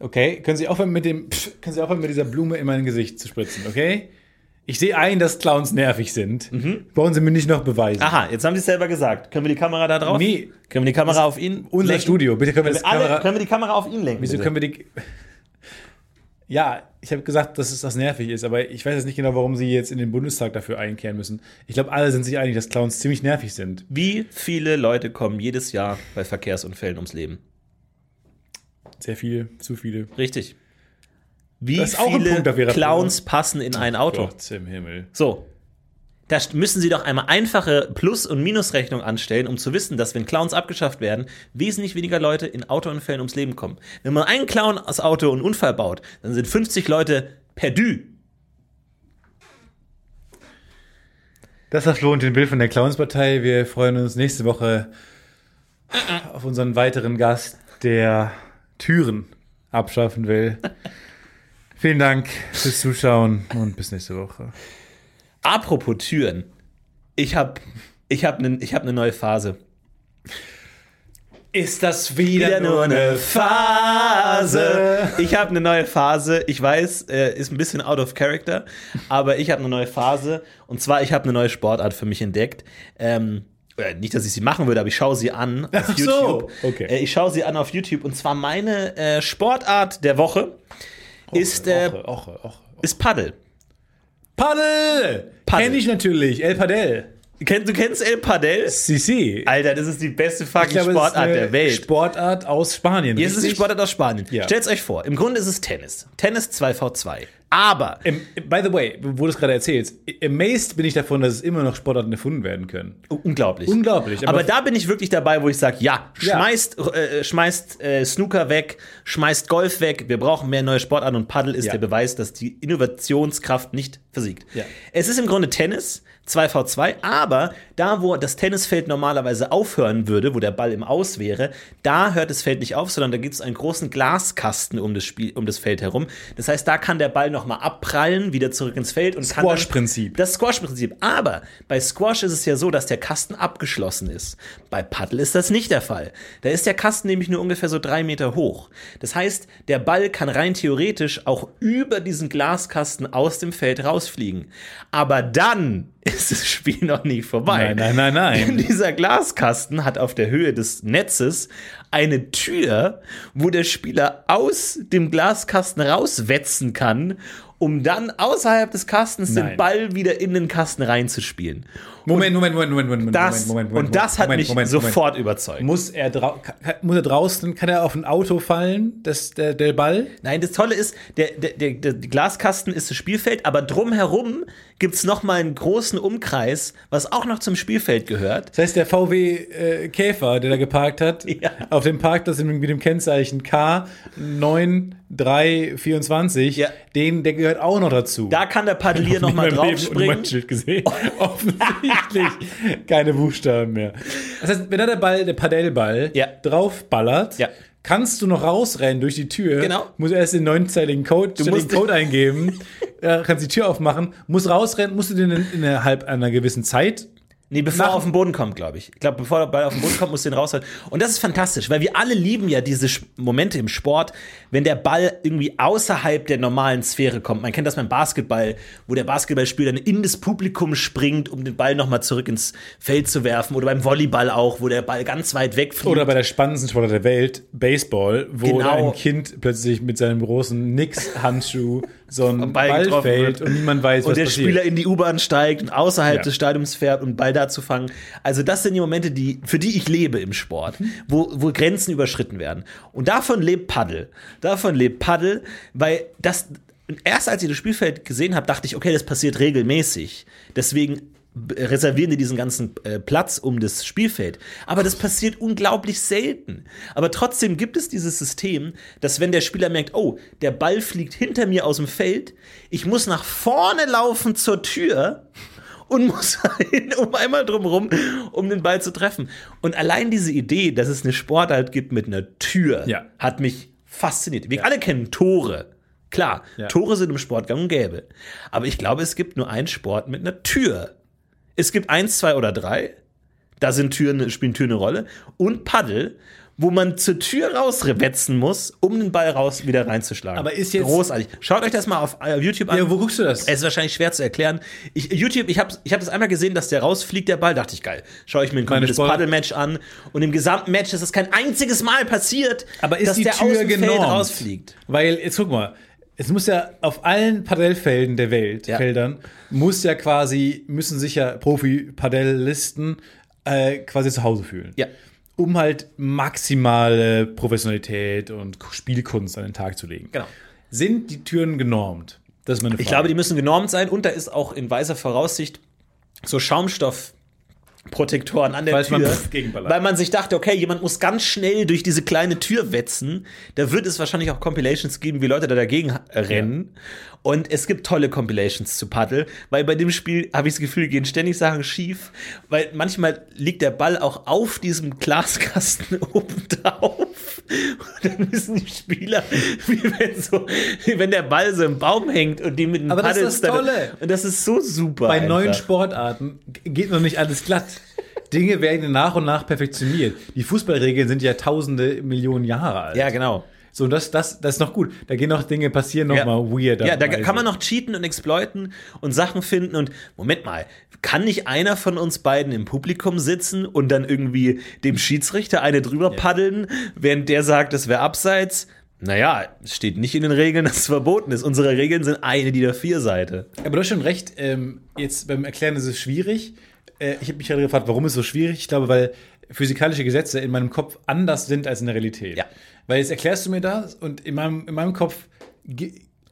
Okay, können Sie aufhören mit dem, pff, können Sie aufhören mit dieser Blume in mein Gesicht zu spritzen, okay? Ich sehe ein, dass Clowns nervig sind. Brauchen Sie mir nicht noch beweisen. Aha, jetzt haben Sie es selber gesagt. Können wir die Kamera da drauf? Nee. Können wir die Kamera auf ihn? Unser lenken? Studio, bitte können wir Können wir, alle, Kamera. können wir die Kamera auf ihn lenken? Wieso bitte? können wir die. Ja, ich habe gesagt, dass es das nervig ist, aber ich weiß jetzt nicht genau, warum Sie jetzt in den Bundestag dafür einkehren müssen. Ich glaube, alle sind sich einig, dass Clowns ziemlich nervig sind. Wie viele Leute kommen jedes Jahr bei Verkehrsunfällen ums Leben? Sehr viele, zu viele. Richtig. Wie viele Punkt Clowns passen in ein Auto? Gott im Himmel. So. Da müssen Sie doch einmal einfache Plus- und Minusrechnung anstellen, um zu wissen, dass wenn Clowns abgeschafft werden, wesentlich weniger Leute in Autounfällen ums Leben kommen. Wenn man einen Clown aus Auto einen Unfall baut, dann sind 50 Leute perdu. Das war Florentin Will von der Clownspartei. Wir freuen uns nächste Woche auf unseren weiteren Gast, der Türen abschaffen will. Vielen Dank fürs Zuschauen und bis nächste Woche. Apropos Türen. Ich habe ich hab eine ich hab ne neue Phase. Ist das Wieder nur eine Phase. Ich habe eine neue Phase. Ich weiß, äh, ist ein bisschen out of character, aber ich habe eine neue Phase. Und zwar, ich habe eine neue Sportart für mich entdeckt. Ähm, oder nicht, dass ich sie machen würde, aber ich schaue sie an auf Ach so, YouTube. okay. Äh, ich schaue sie an auf YouTube. Und zwar meine äh, Sportart der Woche ist, äh, Oche, Oche, Oche. ist Paddel. Paddel! Paddel. Kenn ich natürlich, El Padel. Du kennst El Padel? Sisi. Alter, das ist die beste fucking glaube, Sportart der Welt. Sportart aus Spanien. Hier ist die? Sportart aus Spanien. Ja. Stellt euch vor, im Grunde ist es Tennis. Tennis 2v2. Aber Im, by the way, wo du es gerade erzählst, amazed bin ich davon, dass es immer noch Sportarten erfunden werden können. unglaublich. Unglaublich, Aber, aber- da bin ich wirklich dabei, wo ich sage, ja, Ja. schmeißt, äh, schmeißt äh, Snooker weg, schmeißt Golf weg, wir brauchen mehr neue Sportarten und Paddel ist Ja. der Beweis, dass die Innovationskraft nicht versiegt. Ja. Es ist im Grunde Tennis, 2v2, aber da, wo das Tennisfeld normalerweise aufhören würde, wo der Ball im Aus wäre, da hört das Feld nicht auf, sondern da gibt es einen großen Glaskasten um das, Spiel, um das Feld herum. Das heißt, da kann der Ball nochmal abprallen, wieder zurück ins Feld und Squash-Prinzip. das Squash-Prinzip. Aber bei Squash ist es ja so, dass der Kasten abgeschlossen ist. Bei Paddle ist das nicht der Fall. Da ist der Kasten nämlich nur ungefähr so drei Meter hoch. Das heißt, der Ball kann rein theoretisch auch über diesen Glaskasten aus dem Feld rausfliegen. Aber dann ist das Spiel noch nicht vorbei. Nein, nein, nein, Denn nein. dieser Glaskasten hat auf der Höhe des Netzes eine Tür, wo der Spieler aus dem Glaskasten rauswetzen kann, um dann außerhalb des Kastens den Nein. Ball wieder in den Kasten reinzuspielen. Moment, Moment, Moment, Moment, Moment, Das, Moment, Moment, und das hat Moment, mich Moment, Moment. sofort überzeugt. Muss er, muss er draußen, kann er auf ein Auto fallen, das, der, der Ball? Nein, das Tolle ist, der, der, der, der Glaskasten ist das Spielfeld, aber drumherum gibt es nochmal einen großen Umkreis, was auch noch zum Spielfeld gehört. Das heißt, der VW äh, Käfer, der da geparkt hat, Ja. auf dem Parkplatz mit dem Kennzeichen K9324, Ja. den, der gehört auch noch dazu. Da kann der Paddelier nochmal draufspringen. Schild gesehen. Offensichtlich keine Buchstaben mehr. Das heißt, wenn da der Ball, der Padellball, Ja. draufballert, Ja. kannst du noch rausrennen durch die Tür. Genau. Muss erst den neunzeiligen Code, Du musst- Code eingeben, kannst die Tür aufmachen, muss rausrennen, musst du den in, innerhalb einer gewissen Zeit Nee, bevor Nach- er auf den Boden kommt, glaube ich. Ich glaube, bevor der Ball auf den Boden kommt, musst du den rausholen. Und das ist fantastisch, weil wir alle lieben ja diese Momente im Sport, wenn der Ball irgendwie außerhalb der normalen Sphäre kommt. Man kennt das beim Basketball, wo der Basketballspieler dann in das Publikum springt, um den Ball nochmal zurück ins Feld zu werfen. Oder beim Volleyball auch, wo der Ball ganz weit wegfliegt. Oder bei der spannendsten Sportart der Welt, Baseball, wo Genau. ein Kind plötzlich mit seinem großen Nix-Handschuh so einen Ball Ball, fällt und niemand weiß, und was der passiert. Spieler in die U-Bahn steigt und außerhalb Ja. des Stadiums fährt und Ball da zu fangen. Also das sind die Momente, die, für die ich lebe im Sport, wo, wo Grenzen überschritten werden. Und davon lebt Paddel. Davon lebt Paddel, weil das, erst als ich das Spielfeld gesehen habe, dachte ich, okay, das passiert regelmäßig. Deswegen reservieren die diesen ganzen äh, Platz um das Spielfeld. Aber das passiert unglaublich selten. Aber trotzdem gibt es dieses System, dass wenn der Spieler merkt, oh, der Ball fliegt hinter mir aus dem Feld, ich muss nach vorne laufen zur Tür und muss hin, um einmal drumherum, um den Ball zu treffen. Und allein diese Idee, dass es eine Sportart gibt mit einer Tür, Ja. hat mich fasziniert. Wir alle kennen Tore. Klar, Ja. Tore sind im Sport gang und gäbe. Aber ich glaube, es gibt nur einen Sport mit einer Tür. Es gibt eins, zwei oder drei. Da sind Türen, spielen Türen eine Rolle. Und Paddel, wo man zur Tür rauswetzen muss, um den Ball raus wieder reinzuschlagen. Aber ist jetzt- großartig. Schaut euch das mal auf äh, YouTube an. Ja, wo guckst du das? Es ist wahrscheinlich schwer zu erklären. Ich, YouTube, ich habe ich hab das einmal gesehen, dass der rausfliegt, der Ball. Dachte ich, geil. Schaue ich mir ein komplettes Paddelmatch an. Und im gesamten Match ist es kein einziges Mal passiert, Aber ist dass die der Tür dem Feld genormt? rausfliegt. Weil, jetzt guck mal, es muss ja auf allen Padellfelden der Welt, Ja. Feldern, muss ja quasi, müssen sich ja Profi-Padellisten äh, quasi zu Hause fühlen. Ja. Um halt maximale Professionalität und Spielkunst an den Tag zu legen. Genau. Sind die Türen genormt? Das ist meine Frage. Ich glaube, die müssen genormt sein und da ist auch in weiser Voraussicht so Schaumstoff Protektoren an der man Tür, gegenballert. weil man sich dachte, okay, jemand muss ganz schnell durch diese kleine Tür wetzen. Da wird es wahrscheinlich auch Compilations geben, wie Leute da dagegen rennen. Und es gibt tolle Compilations zu Paddle, weil bei dem Spiel habe ich das Gefühl, gehen ständig Sachen schief, weil manchmal liegt der Ball auch auf diesem Glaskasten oben drauf. Und dann müssen die Spieler, wie wenn, so, wie wenn der Ball so im Baum hängt und die mit dem Aber das ist das dann- Tolle. Und das ist so super. Bei einfach. neuen Sportarten geht noch nicht alles glatt. Dinge werden nach und nach perfektioniert. Die Fußballregeln sind ja tausende Millionen Jahre alt. Ja, genau. So, und das, das, das ist noch gut. Da gehen noch Dinge passieren noch Ja. mal weirder. Ja, da kann man noch cheaten und exploiten und Sachen finden und Moment mal, kann nicht einer von uns beiden im Publikum sitzen und dann irgendwie dem Schiedsrichter eine drüber paddeln, während der sagt, das wäre abseits? Naja, es steht nicht in den Regeln, dass es verboten ist. Unsere Regeln sind eine DIN A4-Seite. Aber du hast schon recht, ähm, jetzt beim Erklären ist es schwierig. Äh, ich habe mich gerade gefragt, warum ist es so schwierig? Ich glaube, weil physikalische Gesetze in meinem Kopf anders sind als in der Realität. Ja. Weil jetzt erklärst du mir das und in meinem, in meinem Kopf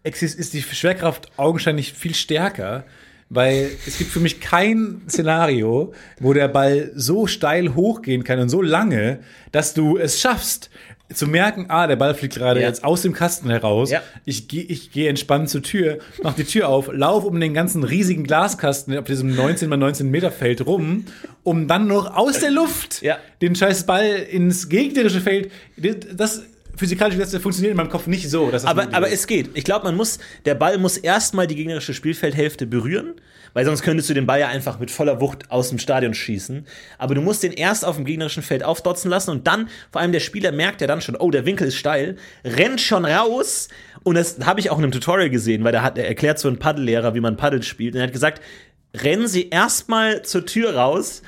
ist die Schwerkraft augenscheinlich viel stärker, weil es gibt für mich kein Szenario, wo der Ball so steil hochgehen kann und so lange, dass du es schaffst, zu merken, ah, der Ball fliegt gerade Ja. jetzt aus dem Kasten heraus. Ja. Ich gehe ich geh entspannt zur Tür, mach die Tür auf, lauf um den ganzen riesigen Glaskasten auf diesem 19 x 19 Meter Feld rum, um dann noch aus der Luft Ja. den scheiß Ball ins gegnerische Feld. Das physikalische Gesetze funktioniert in meinem Kopf nicht so. Dass das Aber, aber ist. es geht. Ich glaube, man muss, der Ball muss erstmal die gegnerische Spielfeldhälfte berühren, weil sonst könntest du den Ball ja einfach mit voller Wucht aus dem Stadion schießen. Aber du musst den erst auf dem gegnerischen Feld aufdotzen lassen und dann, vor allem der Spieler merkt ja dann schon, oh, der Winkel ist steil, rennt schon raus. Und das habe ich auch in einem Tutorial gesehen, weil da hat er erklärt so ein Paddellehrer, wie man Paddel spielt. Und er hat gesagt, rennen Sie erstmal zur Tür raus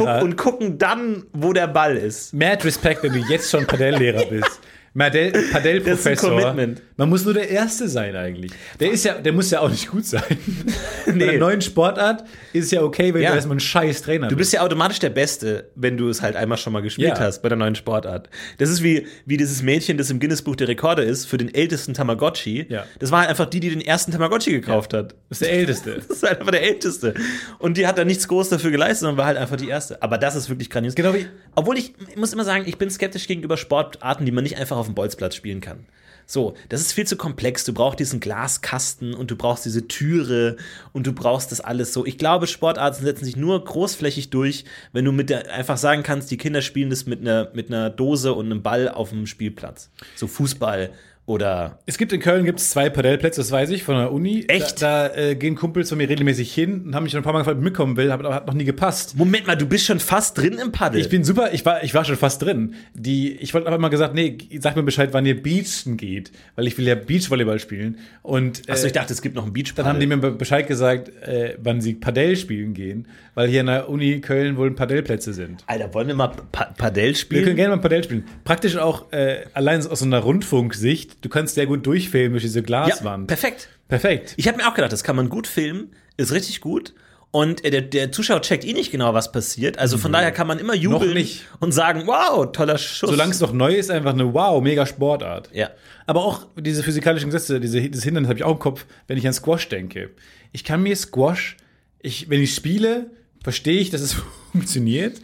und, guck, und gucken dann, wo der Ball ist. Mad Respekt, wenn du jetzt schon Padelllehrer bist. Padellprofessor. Man muss nur der Erste sein eigentlich. Der ist ja, der muss ja auch nicht gut sein. Bei Nee. einer neuen Sportart ist ja okay, wenn Ja. du erstmal ein scheiß Trainer Du bist ja automatisch der Beste, wenn du es halt einmal schon mal gespielt Ja. hast bei der neuen Sportart. Das ist wie, wie dieses Mädchen, das im Guinness-Buch der Rekorde ist für den ältesten Tamagotchi. Ja. Das war halt einfach die, die den ersten Tamagotchi gekauft hat. Das ist der Älteste. Das ist halt einfach der älteste. Und die hat da nichts groß dafür geleistet, sondern war halt einfach die erste. Aber das ist wirklich grandios. Genau wie- Obwohl ich, ich muss immer sagen, ich bin skeptisch gegenüber Sportarten, die man nicht einfach auf dem Bolzplatz spielen kann. So, das ist viel zu komplex. Du brauchst diesen Glaskasten und du brauchst diese Türe und du brauchst das alles so. Ich glaube, Sportarten setzen sich nur großflächig durch, wenn du mit der einfach sagen kannst, die Kinder spielen das mit einer, mit einer Dose und einem Ball auf dem Spielplatz. So Fußball oder Es gibt in Köln gibt's zwei Padellplätze, das weiß ich, von der Uni. Echt? Da, da äh, gehen Kumpels von mir regelmäßig hin und haben mich schon ein paar Mal gefragt, ob ich mitkommen will, aber hat noch nie gepasst. Moment mal, du bist schon fast drin im Paddel. Ich bin super, ich war, ich war schon fast drin. Die, ich wollte aber mal gesagt, nee, sag mir Bescheid, wann ihr Beachen geht, weil ich will ja Beachvolleyball spielen. Und äh, Achso, ich dachte, es gibt noch einen Beach dann haben die mir Bescheid gesagt, äh, wann sie Padell spielen gehen, weil hier an der Uni Köln wohl Padellplätze sind. Alter, wollen wir mal pa Padel Wir spielen? können gerne mal Padell spielen. Praktisch auch äh, allein aus so einer Rundfunksicht. Du kannst sehr gut durchfilmen durch diese ja, Glaswand. perfekt. Perfekt. Ich habe mir auch gedacht, das kann man gut filmen, ist richtig gut. Und äh, der, der Zuschauer checkt eh nicht genau, was passiert. Also von daher kann man immer jubeln und sagen, wow, toller Schuss. Solange es noch neu ist, einfach eine wow, mega Sportart. Ja. Aber auch diese physikalischen Gesetze, diese, dieses Hindernis habe ich auch im Kopf, wenn ich an Squash denke. Ich kann mir Squash, ich, wenn ich spiele, verstehe ich, dass es funktioniert.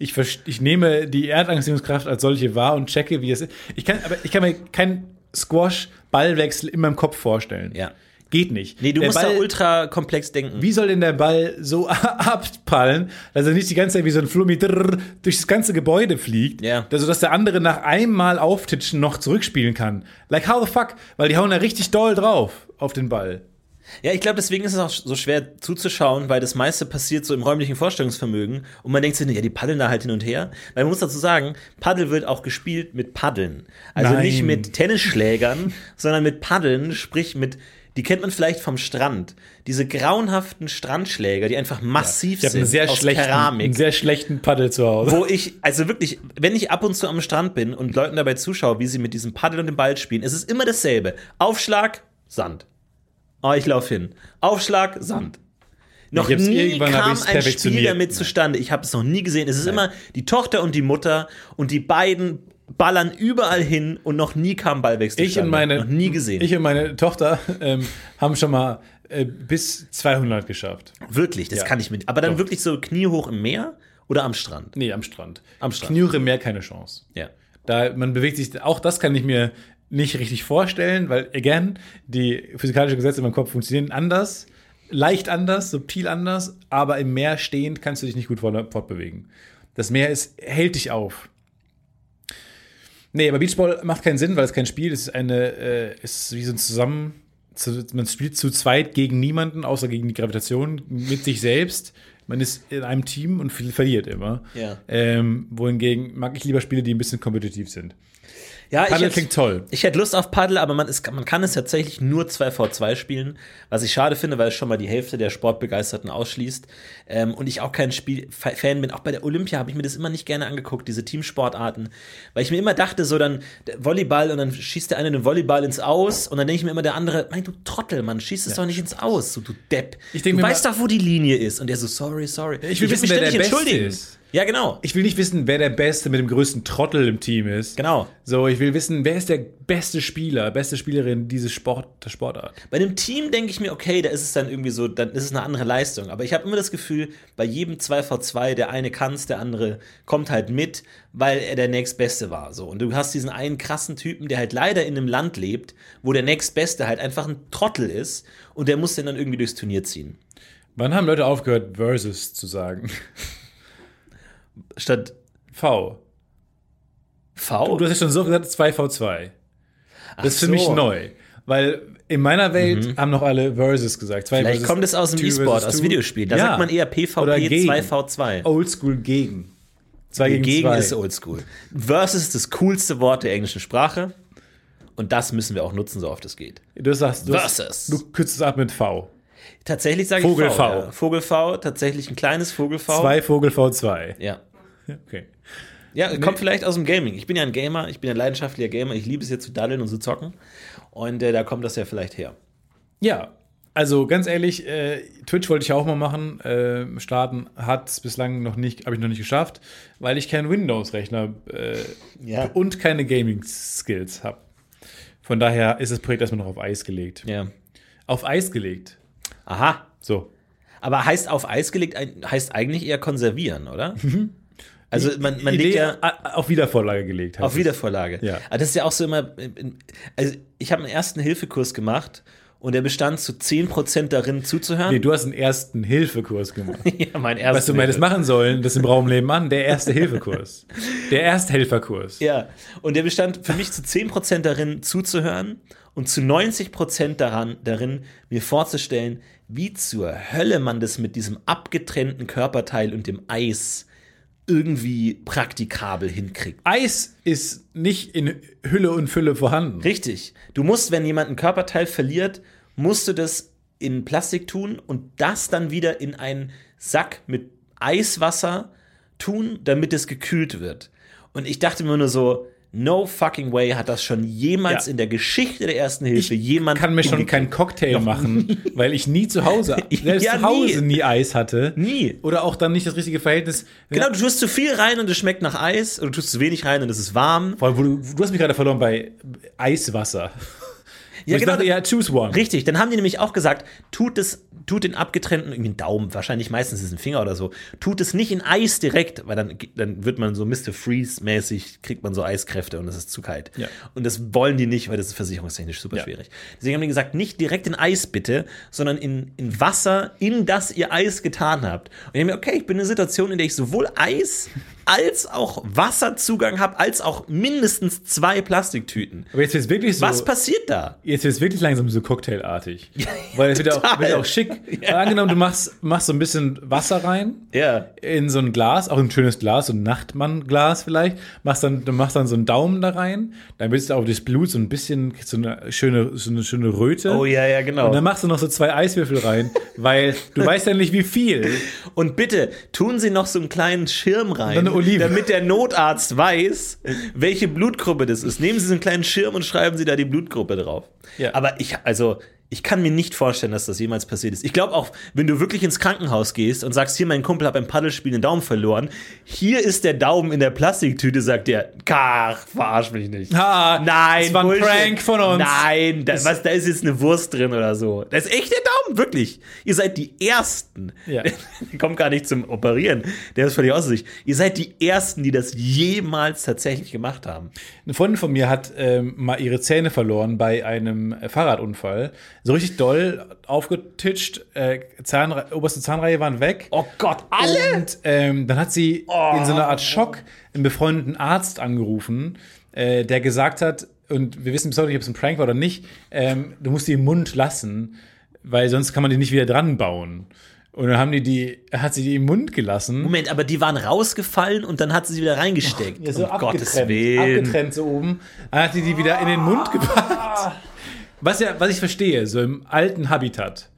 Ich, ich nehme die Erdanziehungskraft als solche wahr und checke, wie es ist. Ich kann, aber ich kann mir keinen Squash-Ballwechsel in meinem Kopf vorstellen. Ja. Geht nicht. Nee, du Der musst Ball, da ultra komplex denken. Wie soll denn der Ball so abprallen, dass er nicht die ganze Zeit wie so ein Flummi drrr durch das ganze Gebäude fliegt, Ja. also dass der andere nach einmal auftitschen noch zurückspielen kann? Like how the fuck? Weil die hauen da richtig doll drauf auf den Ball. Ja, ich glaube, deswegen ist es auch so schwer zuzuschauen, weil das meiste passiert so im räumlichen Vorstellungsvermögen und man denkt sich, ja, die paddeln da halt hin und her. Weil man muss dazu sagen, Paddel wird auch gespielt mit Paddeln. Also Nein. nicht mit Tennisschlägern, sondern mit Paddeln, sprich mit, die kennt man vielleicht vom Strand. Diese grauenhaften Strandschläger, die einfach massiv Ich habe sind einen sehr aus schlechten, Keramik. einen sehr schlechten Paddel zu Hause. wo ich, also wirklich, wenn ich ab und zu am Strand bin und Leuten dabei zuschaue, wie sie mit diesem Paddel und dem Ball spielen, es ist immer dasselbe. Aufschlag, Sand. Oh, ich laufe hin. Aufschlag, Sand. Noch nie kam ein Spiel damit zustande. Ich habe es noch nie gesehen. Es ist immer die Tochter und die Mutter und die beiden ballern überall hin und noch nie kam Ballwechsel. Ich und meine, noch nie gesehen. Ich und meine Tochter ähm, haben schon mal äh, bis 200 geschafft. wirklich, das Ja. kann ich mit. Aber dann Doch. wirklich so kniehoch im Meer oder am Strand? Nee, am Strand. Am Strand. Kniere mehr keine Chance. Ja. Da man bewegt sich, auch das kann ich mir nicht richtig vorstellen, weil, again, die physikalischen Gesetze in meinem Kopf funktionieren anders, leicht anders, subtil anders, aber im Meer stehend kannst du dich nicht gut fort- fortbewegen. Das Meer ist, hält dich auf. Nee, aber Beachball macht keinen Sinn, weil es kein Spiel ist. Es ist eine, äh, ist wie so ein Zusammen. Zu, man spielt zu zweit gegen niemanden, außer gegen die Gravitation, mit sich selbst. Man ist in einem Team und viel- verliert immer. Ja. Ähm, wohingegen mag ich lieber Spiele, die ein bisschen kompetitiv sind. Ja, ich Paddel hätte, klingt toll. ich hätte Lust auf Paddel, aber man, ist, man kann es tatsächlich nur 2v2 spielen, was ich schade finde, weil es schon mal die Hälfte der Sportbegeisterten ausschließt. Ähm, und ich auch kein Spiel Fan bin. Auch bei der Olympia habe ich mir das immer nicht gerne angeguckt, diese Teamsportarten. Weil ich mir immer dachte, so dann Volleyball und dann schießt der eine den Volleyball ins Aus und dann denke ich mir immer der andere, mein du Trottel, Mann, schießt es doch nicht ins Aus, so du Depp. Ich denk du weißt doch, wo die Linie ist. Und der so, sorry, sorry. Ich will würd wissen, wer der Beste ist. Ja, genau. Ich will nicht wissen, wer der Beste mit dem größten Trottel im Team ist. Genau. So, ich will wissen, wer ist der beste Spieler, beste Spielerin dieses Sport, der Sportart. Bei einem Team denke ich mir, okay, da ist es dann irgendwie so, dann ist es eine andere Leistung. Aber ich habe immer das Gefühl, bei jedem 2v2, der eine kann der andere kommt halt mit, weil er der nächstbeste war. So. Und du hast diesen einen krassen Typen, der halt leider in einem Land lebt, wo der nächstbeste halt einfach ein Trottel ist und der muss den dann irgendwie durchs Turnier ziehen. Wann haben Leute aufgehört, Versus zu sagen? Statt V. V? Du hast ja schon so gesagt, 2v2. Das ist für so. mich neu. Weil in meiner Welt haben noch alle Versus gesagt. Zwei Vielleicht kommt es aus dem E-Sport, aus. Videospielen. Da Ja. sagt man eher PvP gegen. 2v2. Oldschool gegen. Zwei gegen, Gegen zwei. ist oldschool. Versus ist das coolste Wort der englischen Sprache. Und das müssen wir auch nutzen, so oft es geht. Du sagst, du, Versus. du kürzt es ab mit V. Tatsächlich sage ich Vogel V. V. Ja. Vogel V, tatsächlich ein kleines Vogel V. Zwei Vogel V2. Ja. Okay. Ja, kommt vielleicht aus dem Gaming. Ich bin ja ein Gamer, ich bin ein leidenschaftlicher Gamer. Ich liebe es jetzt zu daddeln und zu zocken. Und äh, da kommt das ja vielleicht her. Ja, also ganz ehrlich, äh, Twitch wollte ich auch mal machen. Äh, starten hat es bislang noch nicht, habe ich noch nicht geschafft, weil ich keinen Windows-Rechner äh, Ja. und keine Gaming-Skills habe. Von daher ist das Projekt erstmal noch auf Eis gelegt. Ja. Auf Eis gelegt. Aha. So. Aber heißt auf Eis gelegt, heißt eigentlich eher konservieren, oder? Also man, man Idee legt ja auf Wiedervorlage gelegt. auf. Wiedervorlage. Ja. Aber das ist ja auch so immer. Also ich habe einen ersten Hilfekurs gemacht und der bestand zu 10% darin zuzuhören. Nee, du hast einen ersten Hilfekurs gemacht. ja, mein erster. Was du mal das machen sollen, das im Raum leben an, der erste Hilfekurs. Der Ersthelferkurs. Ja, und der bestand für mich zu 10% darin zuzuhören und zu 90% daran, darin, mir vorzustellen, wie zur Hölle man das mit diesem abgetrennten Körperteil und dem Eis irgendwie praktikabel hinkriegt. Eis ist nicht in Hülle und Fülle vorhanden. Richtig. Du musst, wenn jemand ein Körperteil verliert, musst du das in Plastik tun und das dann wieder in einen Sack mit Eiswasser tun, damit es gekühlt wird. Und ich dachte mir nur so, no fucking way hat das schon jemals Ja. in der Geschichte der ersten Hilfe jemand kann mir schon keinen Cocktail machen, weil ich nie zu Hause, selbst Ja, zu Hause nie. nie. Eis hatte. Nie. Oder auch dann nicht das richtige Verhältnis. Genau, du tust zu viel rein und es schmeckt nach Eis, oder du tust zu wenig rein und es ist warm. Vor allem, wo du, du hast mich gerade verloren bei Eiswasser. Ja, ich genau. dachte, ja, choose one. Richtig, dann haben die nämlich auch gesagt, tut es, tut den abgetrennten, irgendwie einen Daumen, wahrscheinlich meistens ist es ein Finger oder so, tut es nicht in Eis direkt, weil dann, dann wird man so Mr. Freeze-mäßig, kriegt man so Eiskräfte und es ist zu kalt. Ja. Und das wollen die nicht, weil das ist versicherungstechnisch super Ja. schwierig. Deswegen haben die gesagt, nicht direkt in Eis bitte, sondern in, in Wasser, in das ihr Eis getan habt. Und ich denke mir, okay, ich bin in einer Situation, in der ich sowohl Eis als auch Wasserzugang habe, als auch mindestens zwei Plastiktüten. Aber jetzt wird wirklich so. Was passiert da? Jetzt wird es wirklich langsam so cocktailartig. Weil es wird ja auch, wird ja auch schick. Weil Angenommen, du machst, machst so ein bisschen Wasser rein Ja. in so ein Glas, auch ein schönes Glas, so ein Nachtmann-Glas vielleicht, machst dann, du machst dann so einen Daumen da rein, dann wird auch das Blut so ein bisschen, so eine schöne, so eine schöne Röte. Oh ja, ja, genau. Und dann machst du noch so zwei Eiswürfel rein, weil du weißt ja nicht, wie viel. Und bitte tun Sie noch so einen kleinen Schirm rein, Eine Olive. damit der Notarzt weiß, welche Blutgruppe das ist. Nehmen Sie so einen kleinen Schirm und schreiben Sie da die Blutgruppe drauf. Ja. Aber ich, also, Ich kann mir nicht vorstellen, dass das jemals passiert ist. Ich glaube auch, wenn du wirklich ins Krankenhaus gehst und sagst, hier, mein Kumpel hat beim Paddelspiel den Daumen verloren, hier ist der Daumen in der Plastiktüte, sagt der, Kach, verarsch mich nicht. Ha, Nein, das war ein Bullshit. Prank von uns. Nein, da, was, da ist jetzt eine Wurst drin oder so. Das ist echt der Daumen, wirklich. Ihr seid die Ersten. Ja. Der kommt gar nicht zum Operieren. Der ist völlig außer sich. Ihr seid die Ersten, die das jemals tatsächlich gemacht haben. Eine Freundin von mir hat ähm, mal ihre Zähne verloren bei einem Fahrradunfall. So richtig doll aufgetitscht, äh, Zahnre oberste Zahnreihe waren weg. Oh Gott, alle? Und ähm, dann hat sie in so einer Art Schock einen befreundeten Arzt angerufen, äh, der gesagt hat, und wir wissen bis heute nicht, ob es ein Prank war oder nicht, ähm, du musst die im Mund lassen, weil sonst kann man die nicht wieder dran bauen. Und dann haben die die, hat sie die im Mund gelassen. Moment, aber die waren rausgefallen und dann hat sie sie wieder reingesteckt. Ja, so um Gottes abgetrennt, Willen. abgetrennt so oben. Dann hat die die wieder in den Mund gepackt. Was ja, was ich verstehe, so im alten Habitat.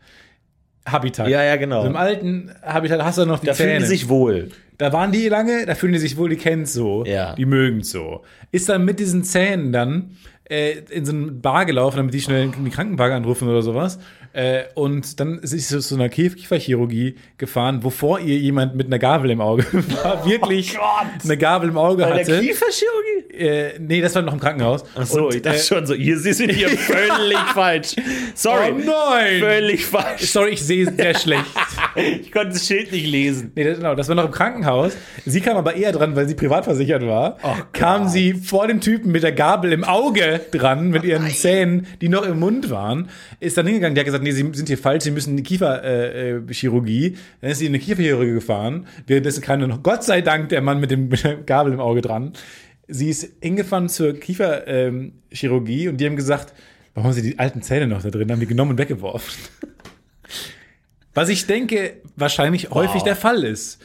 Habitat. Ja, ja, genau. So Im alten Habitat hast du noch die Da Zähne. fühlen die sich wohl. Da waren die lange, da fühlen die sich wohl, die kennen so, Ja. die mögen so. Ist dann mit diesen Zähnen dann äh, in so eine Bar gelaufen, damit die schnell in die Krankenwagen anrufen oder sowas. Äh, und dann ist sie zu einer Kieferchirurgie gefahren, wovor ihr jemand mit einer Gabel im Auge war, wirklich eine Gabel im Auge Oh Bei der hatte. Kieferchirurgie? Äh, nee, das war noch im Krankenhaus. Ach so, Und, ich dachte äh, schon so, ihr, sie sind hier völlig falsch. Sorry. Oh nein! Völlig falsch. Sorry, ich sehe sehr schlecht. Ich konnte das Schild nicht lesen. Nee, das, genau, das war noch im Krankenhaus. Sie kam aber eher dran, weil sie privat versichert war. kam sie vor dem Typen mit der Gabel im Auge dran, mit ihren Zähnen, die noch im Mund waren. Ist dann hingegangen, der hat gesagt, nee, sie sind hier falsch, sie müssen in die Kieferchirurgie. Äh, Chirurgie. dann ist sie in eine Kieferchirurgie gefahren. Währenddessen kam dann noch, Gott sei Dank, der Mann mit, dem, mit Gabel im Auge dran. Sie ist hingefahren zur Kieferchirurgie ähm, und die haben gesagt, warum haben sie die alten Zähne noch da drin? Haben die genommen und weggeworfen. Was ich denke, wahrscheinlich häufig der Fall ist.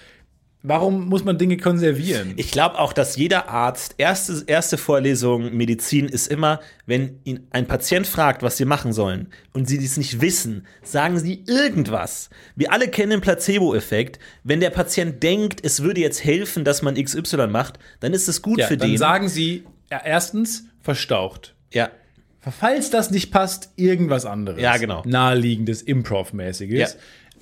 Warum muss man Dinge konservieren? Ich glaube auch, dass jeder Arzt, erste, erste Vorlesung Medizin ist immer, wenn ihn ein Patient fragt, was sie machen sollen und sie dies nicht wissen, sagen sie irgendwas. Wir alle kennen den Placebo-Effekt. Wenn der Patient denkt, es würde jetzt helfen, dass man XY macht, dann ist es gut ja, für dann den. sagen sie ja, erstens verstaucht. ja, Falls das nicht passt, irgendwas anderes. Ja, genau. Naheliegendes, Improv-mäßiges. Ja.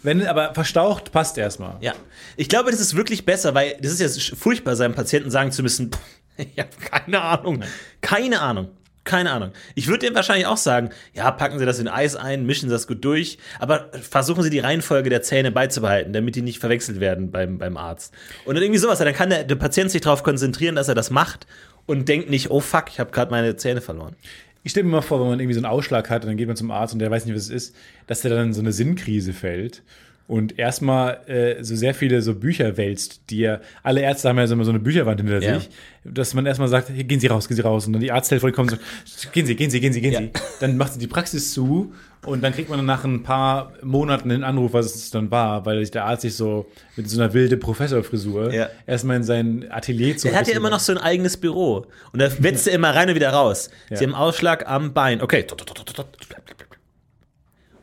Wenn aber verstaucht, passt erstmal. Ja, ich glaube, das ist wirklich besser, weil das ist ja sch- furchtbar, seinem Patienten sagen zu müssen, "Pff, ich habe keine Ahnung, keine Ahnung, keine Ahnung. Ich würde ihm wahrscheinlich auch sagen, ja, packen Sie das in Eis ein, mischen Sie das gut durch, aber versuchen Sie die Reihenfolge der Zähne beizubehalten, damit die nicht verwechselt werden beim, beim Arzt. Und dann irgendwie sowas, dann kann der, der Patient sich darauf konzentrieren, dass er das macht und denkt nicht, oh fuck, ich habe gerade meine Zähne verloren. Ich stelle mir mal vor, wenn man irgendwie so einen Ausschlag hat und dann geht man zum Arzt und der weiß nicht, was es ist, dass der dann in so eine Sinnkrise fällt und erstmal äh, so sehr viele so Bücher wälzt, die ja, alle Ärzte haben ja so immer so eine Bücherwand hinter Ja. sich, dass man erstmal sagt, hier, gehen Sie raus, gehen Sie raus und dann die Arzthelferin kommt und so, gehen Sie, gehen Sie, gehen Sie, gehen Ja. Sie. Dann macht sie die Praxis zu und dann kriegt man dann nach ein paar Monaten den Anruf, was es dann war, weil sich der Arzt sich so mit so einer wilde Professorfrisur Ja. erstmal in sein Atelier zu Er hat ja immer noch so ein eigenes Büro. Und da wetzt er immer rein und wieder raus. Sie haben Ausschlag am Bein. Okay.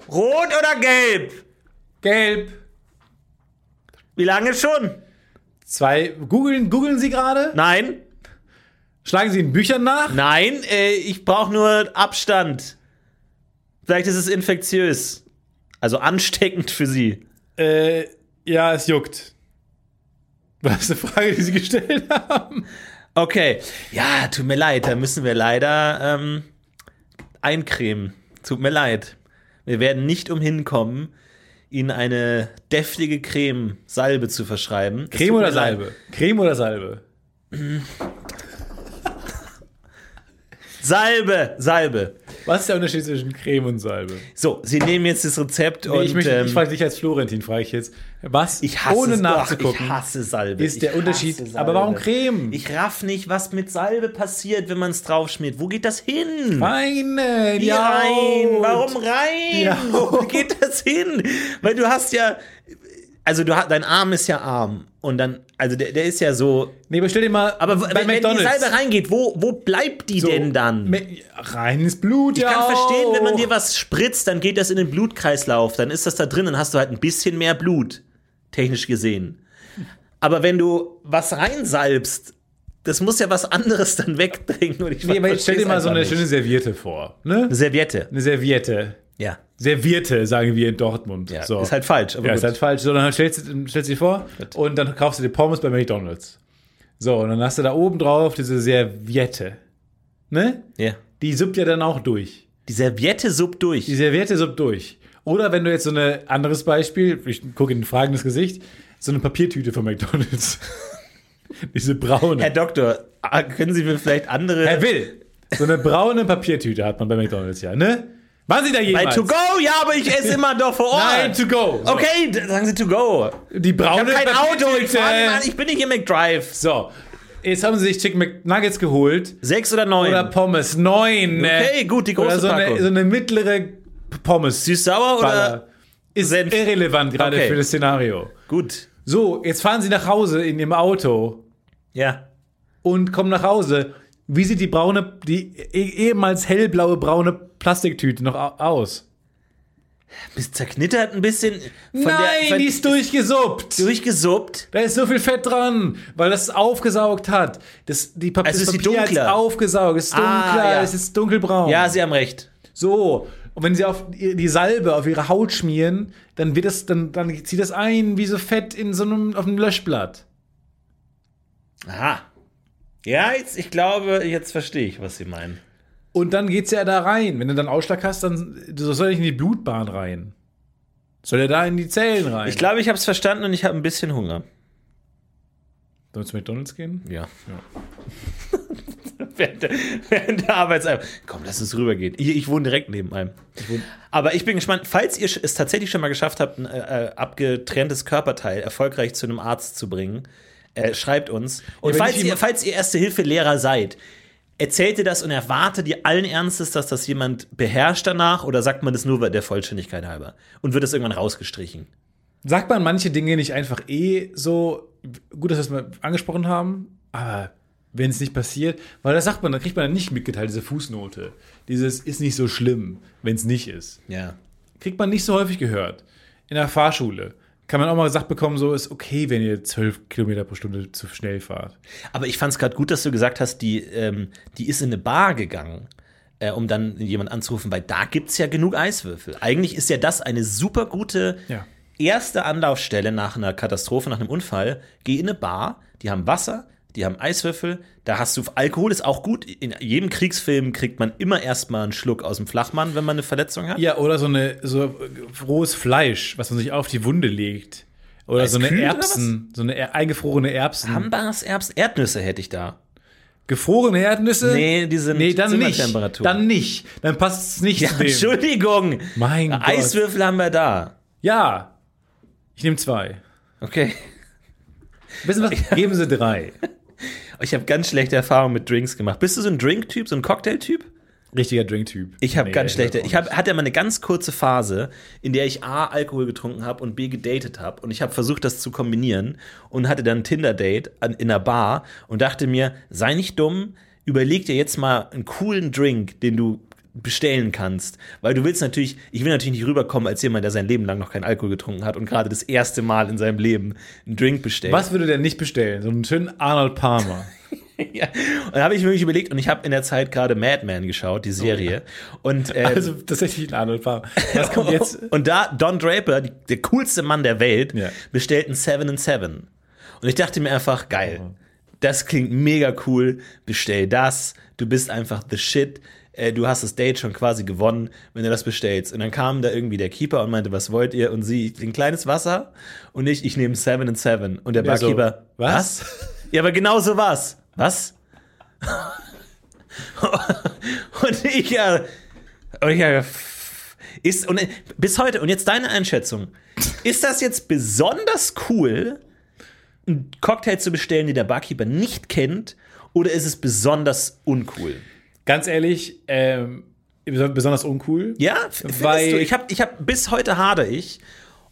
Rot oder gelb? Gelb. Wie lange schon? Zwei, googeln, googeln Sie gerade? Nein, Schlagen Sie in Büchern nach? nein, äh, ich brauche nur Abstand. Vielleicht ist es infektiös. Also ansteckend für Sie. Äh, ja, es juckt. Was ist eine Frage, die Sie gestellt haben? Okay. Ja, tut mir leid, da müssen wir leider ähm, eincremen. Tut mir leid. Wir werden nicht umhin kommen, Ihnen eine deftige Creme, Salbe zu verschreiben. Creme oder mir leid. Salbe? Creme oder Salbe? Salbe, Salbe. Was ist der Unterschied zwischen Creme und Salbe? So, Sie nehmen jetzt das Rezept Nee, und ich, möchte, ähm, ich frage dich als Florentin, frage ich jetzt. Was, ich hasse ohne nachzugucken, ich hasse Salbe. ist der Unterschied. Salbe. Aber warum Creme? Ich raff nicht, was mit Salbe passiert, wenn man es draufschmiert. Wo geht das hin? Weine, Wie rein? Warum rein? Wo geht das hin? Weil du hast ja, also du hast, dein Arm ist ja arm und dann, also der, der ist ja so. Nee, aber stell dir mal, Aber bei wenn, wenn die McDonald's. Salbe reingeht, wo, wo bleibt die so, denn dann? Reines Blut, Ich ja. kann verstehen, wenn man dir was spritzt, dann geht das in den Blutkreislauf, dann ist das da drin, dann hast du halt ein bisschen mehr Blut, technisch gesehen. Aber wenn du was reinsalbst, das muss ja was anderes dann wegdrängen. Und ich Nee, aber jetzt stell dir mal so eine nicht. schöne Serviette vor. Ne? Eine Serviette. Eine Serviette. Ja. Servierte, sagen wir in Dortmund. ja. so. Ist halt falsch. Aber Ja, gut. ist halt falsch. So, dann stellst du stellst du dir vor und dann kaufst du dir Pommes bei McDonalds. So, und dann hast du da oben drauf diese Serviette. Ne? ja. Die suppt ja dann auch durch. Die Serviette sub durch. Die Serviette suppt durch. Oder wenn du jetzt so ein anderes Beispiel, ich gucke in ein fragendes Gesicht, so eine Papiertüte von McDonalds. diese braune. Herr Doktor, ah, können Sie mir vielleicht andere. Herr Will, so eine braune Papiertüte hat man bei McDonalds ja, ne? Waren Sie da Bei jemals? To Go? Ja, aber ich esse immer doch vor Ort. Nein, to go. So. Okay, sagen Sie To Go. Die braune Ich habe kein Auto, ich, fahre ich bin nicht im McDrive. So, jetzt haben sie sich Chicken McNuggets geholt. Sechs oder neun? Oder Pommes. Neun. ne? Okay, gut, die große Oder so eine, so eine mittlere Pommes. Süß-sauer oder? Ist Senf? irrelevant gerade Okay. für das Szenario. Gut. So, jetzt fahren sie nach Hause in ihrem Auto Ja. und kommen nach Hause. Wie sieht die braune, die eh- ehemals hellblaue braune Plastiktüte noch au- aus? Bist zerknittert ein bisschen. Von Nein, der, von, die ist durchgesuppt. durchgesuppt. Da ist so viel Fett dran, weil das aufgesaugt hat. Das, die Pap Also das ist Papier dunkler? aufgesaugt. Es ist dunkler, Ah, ja. es ist dunkelbraun. Ja, Sie haben recht. So. Und wenn sie auf die Salbe auf ihre Haut schmieren, dann wird das, dann, dann zieht das ein wie so Fett in so einem, auf einem Löschblatt. Aha. Ja, jetzt, ich glaube, jetzt verstehe ich, was Sie meinen. Und dann geht's ja da rein. Wenn du dann Ausschlag hast, dann soll nicht in die Blutbahn rein. Soll er da in die Zellen rein? Ich glaube, ich habe es verstanden und ich habe ein bisschen Hunger. Sollen wir zu McDonalds gehen? Ja. während, der, während der Arbeitszeit. Komm, lass uns rübergehen. Ich, ich wohne direkt neben einem. Aber ich bin gespannt, falls ihr es tatsächlich schon mal geschafft habt, ein äh, abgetrenntes Körperteil erfolgreich zu einem Arzt zu bringen, äh, schreibt uns. Und wenn falls ihr, falls ihr Erste-Hilfe-Lehrer seid, erzählt ihr das und erwartet ihr allen Ernstes, dass das jemand beherrscht danach oder sagt man das nur der Vollständigkeit halber? Und wird es irgendwann rausgestrichen? Sagt man manche Dinge nicht einfach eh so, gut, dass wir es mal angesprochen haben, aber wenn es nicht passiert, weil das sagt man, dann kriegt man dann nicht mitgeteilt, diese Fußnote. Dieses ist nicht so schlimm, wenn es nicht ist. Ja. Kriegt man nicht so häufig gehört. In der Fahrschule kann man auch mal gesagt bekommen, so ist okay, wenn ihr zwölf Kilometer pro Stunde zu schnell fahrt. Aber ich fand es gerade gut, dass du gesagt hast, die, ähm, die ist in eine Bar gegangen, äh, um dann jemand anzurufen, weil da gibt es ja genug Eiswürfel. Eigentlich ist ja das eine super gute Ja. erste Anlaufstelle nach einer Katastrophe, nach einem Unfall. Geh in eine Bar, die haben Wasser, die haben Eiswürfel, da hast du Alkohol, ist auch gut. In jedem Kriegsfilm kriegt man immer erstmal einen Schluck aus dem Flachmann, wenn man eine Verletzung hat. Ja, oder so eine so rohes Fleisch, was man sich auf die Wunde legt. Oder so eine Eiskühl Erbsen, so eine eingefrorene Erbsen. Hambars, Erbsen, Erdnüsse hätte ich da. Gefrorene Erdnüsse? Nee, die sind nee, dann nicht. Dann nicht. Dann passt es nicht Ja, zu dem. Entschuldigung. Mein Gott. Eiswürfel haben wir da. Ja. Ich nehme zwei. Okay. Wissen was? Geben Sie drei. Ich habe ganz schlechte Erfahrungen mit Drinks gemacht. Bist du so ein Drink-Typ, so ein Cocktail-Typ? Richtiger Drinktyp. Ich habe Nee, ganz schlechte. Ich hab, hatte mal eine ganz kurze Phase, in der ich A, Alkohol getrunken habe und B, gedatet habe. Und ich habe versucht, das zu kombinieren und hatte dann ein Tinder-Date in einer Bar und dachte mir, sei nicht dumm, überleg dir jetzt mal einen coolen Drink, den du bestellen kannst. Weil du willst natürlich, ich will natürlich nicht rüberkommen als jemand, der sein Leben lang noch keinen Alkohol getrunken hat und gerade das erste Mal in seinem Leben einen Drink bestellt. Was würde der nicht bestellen? So einen schönen Arnold Palmer. Ja. Und da habe ich mir wirklich überlegt, und ich habe in der Zeit gerade Mad Men geschaut, die Serie. Und, ähm, Also tatsächlich ein Arnold Palmer. Was kommt jetzt? und da Don Draper, die, der coolste Mann der Welt, Ja. bestellt einen Seven and Seven. Und ich dachte mir einfach, geil, das klingt mega cool, bestell das, du bist einfach the shit. Äh, Du hast das Date schon quasi gewonnen, wenn du das bestellst. Und dann kam da irgendwie der Keeper und meinte, was wollt ihr? Und sie, ein kleines Wasser. Und ich, ich nehme Seven and Seven. Und der Ja, so, Barkeeper, was? Ja, aber genau so war's. Was? und ich ja, und ich ja, ist und bis heute und jetzt deine Einschätzung. Ist das jetzt besonders cool, einen Cocktail zu bestellen, den der Barkeeper nicht kennt, oder ist es besonders uncool? Ganz ehrlich, ähm, besonders uncool. Ja, Weil- du? Ich habe ich hab bis heute hader ich,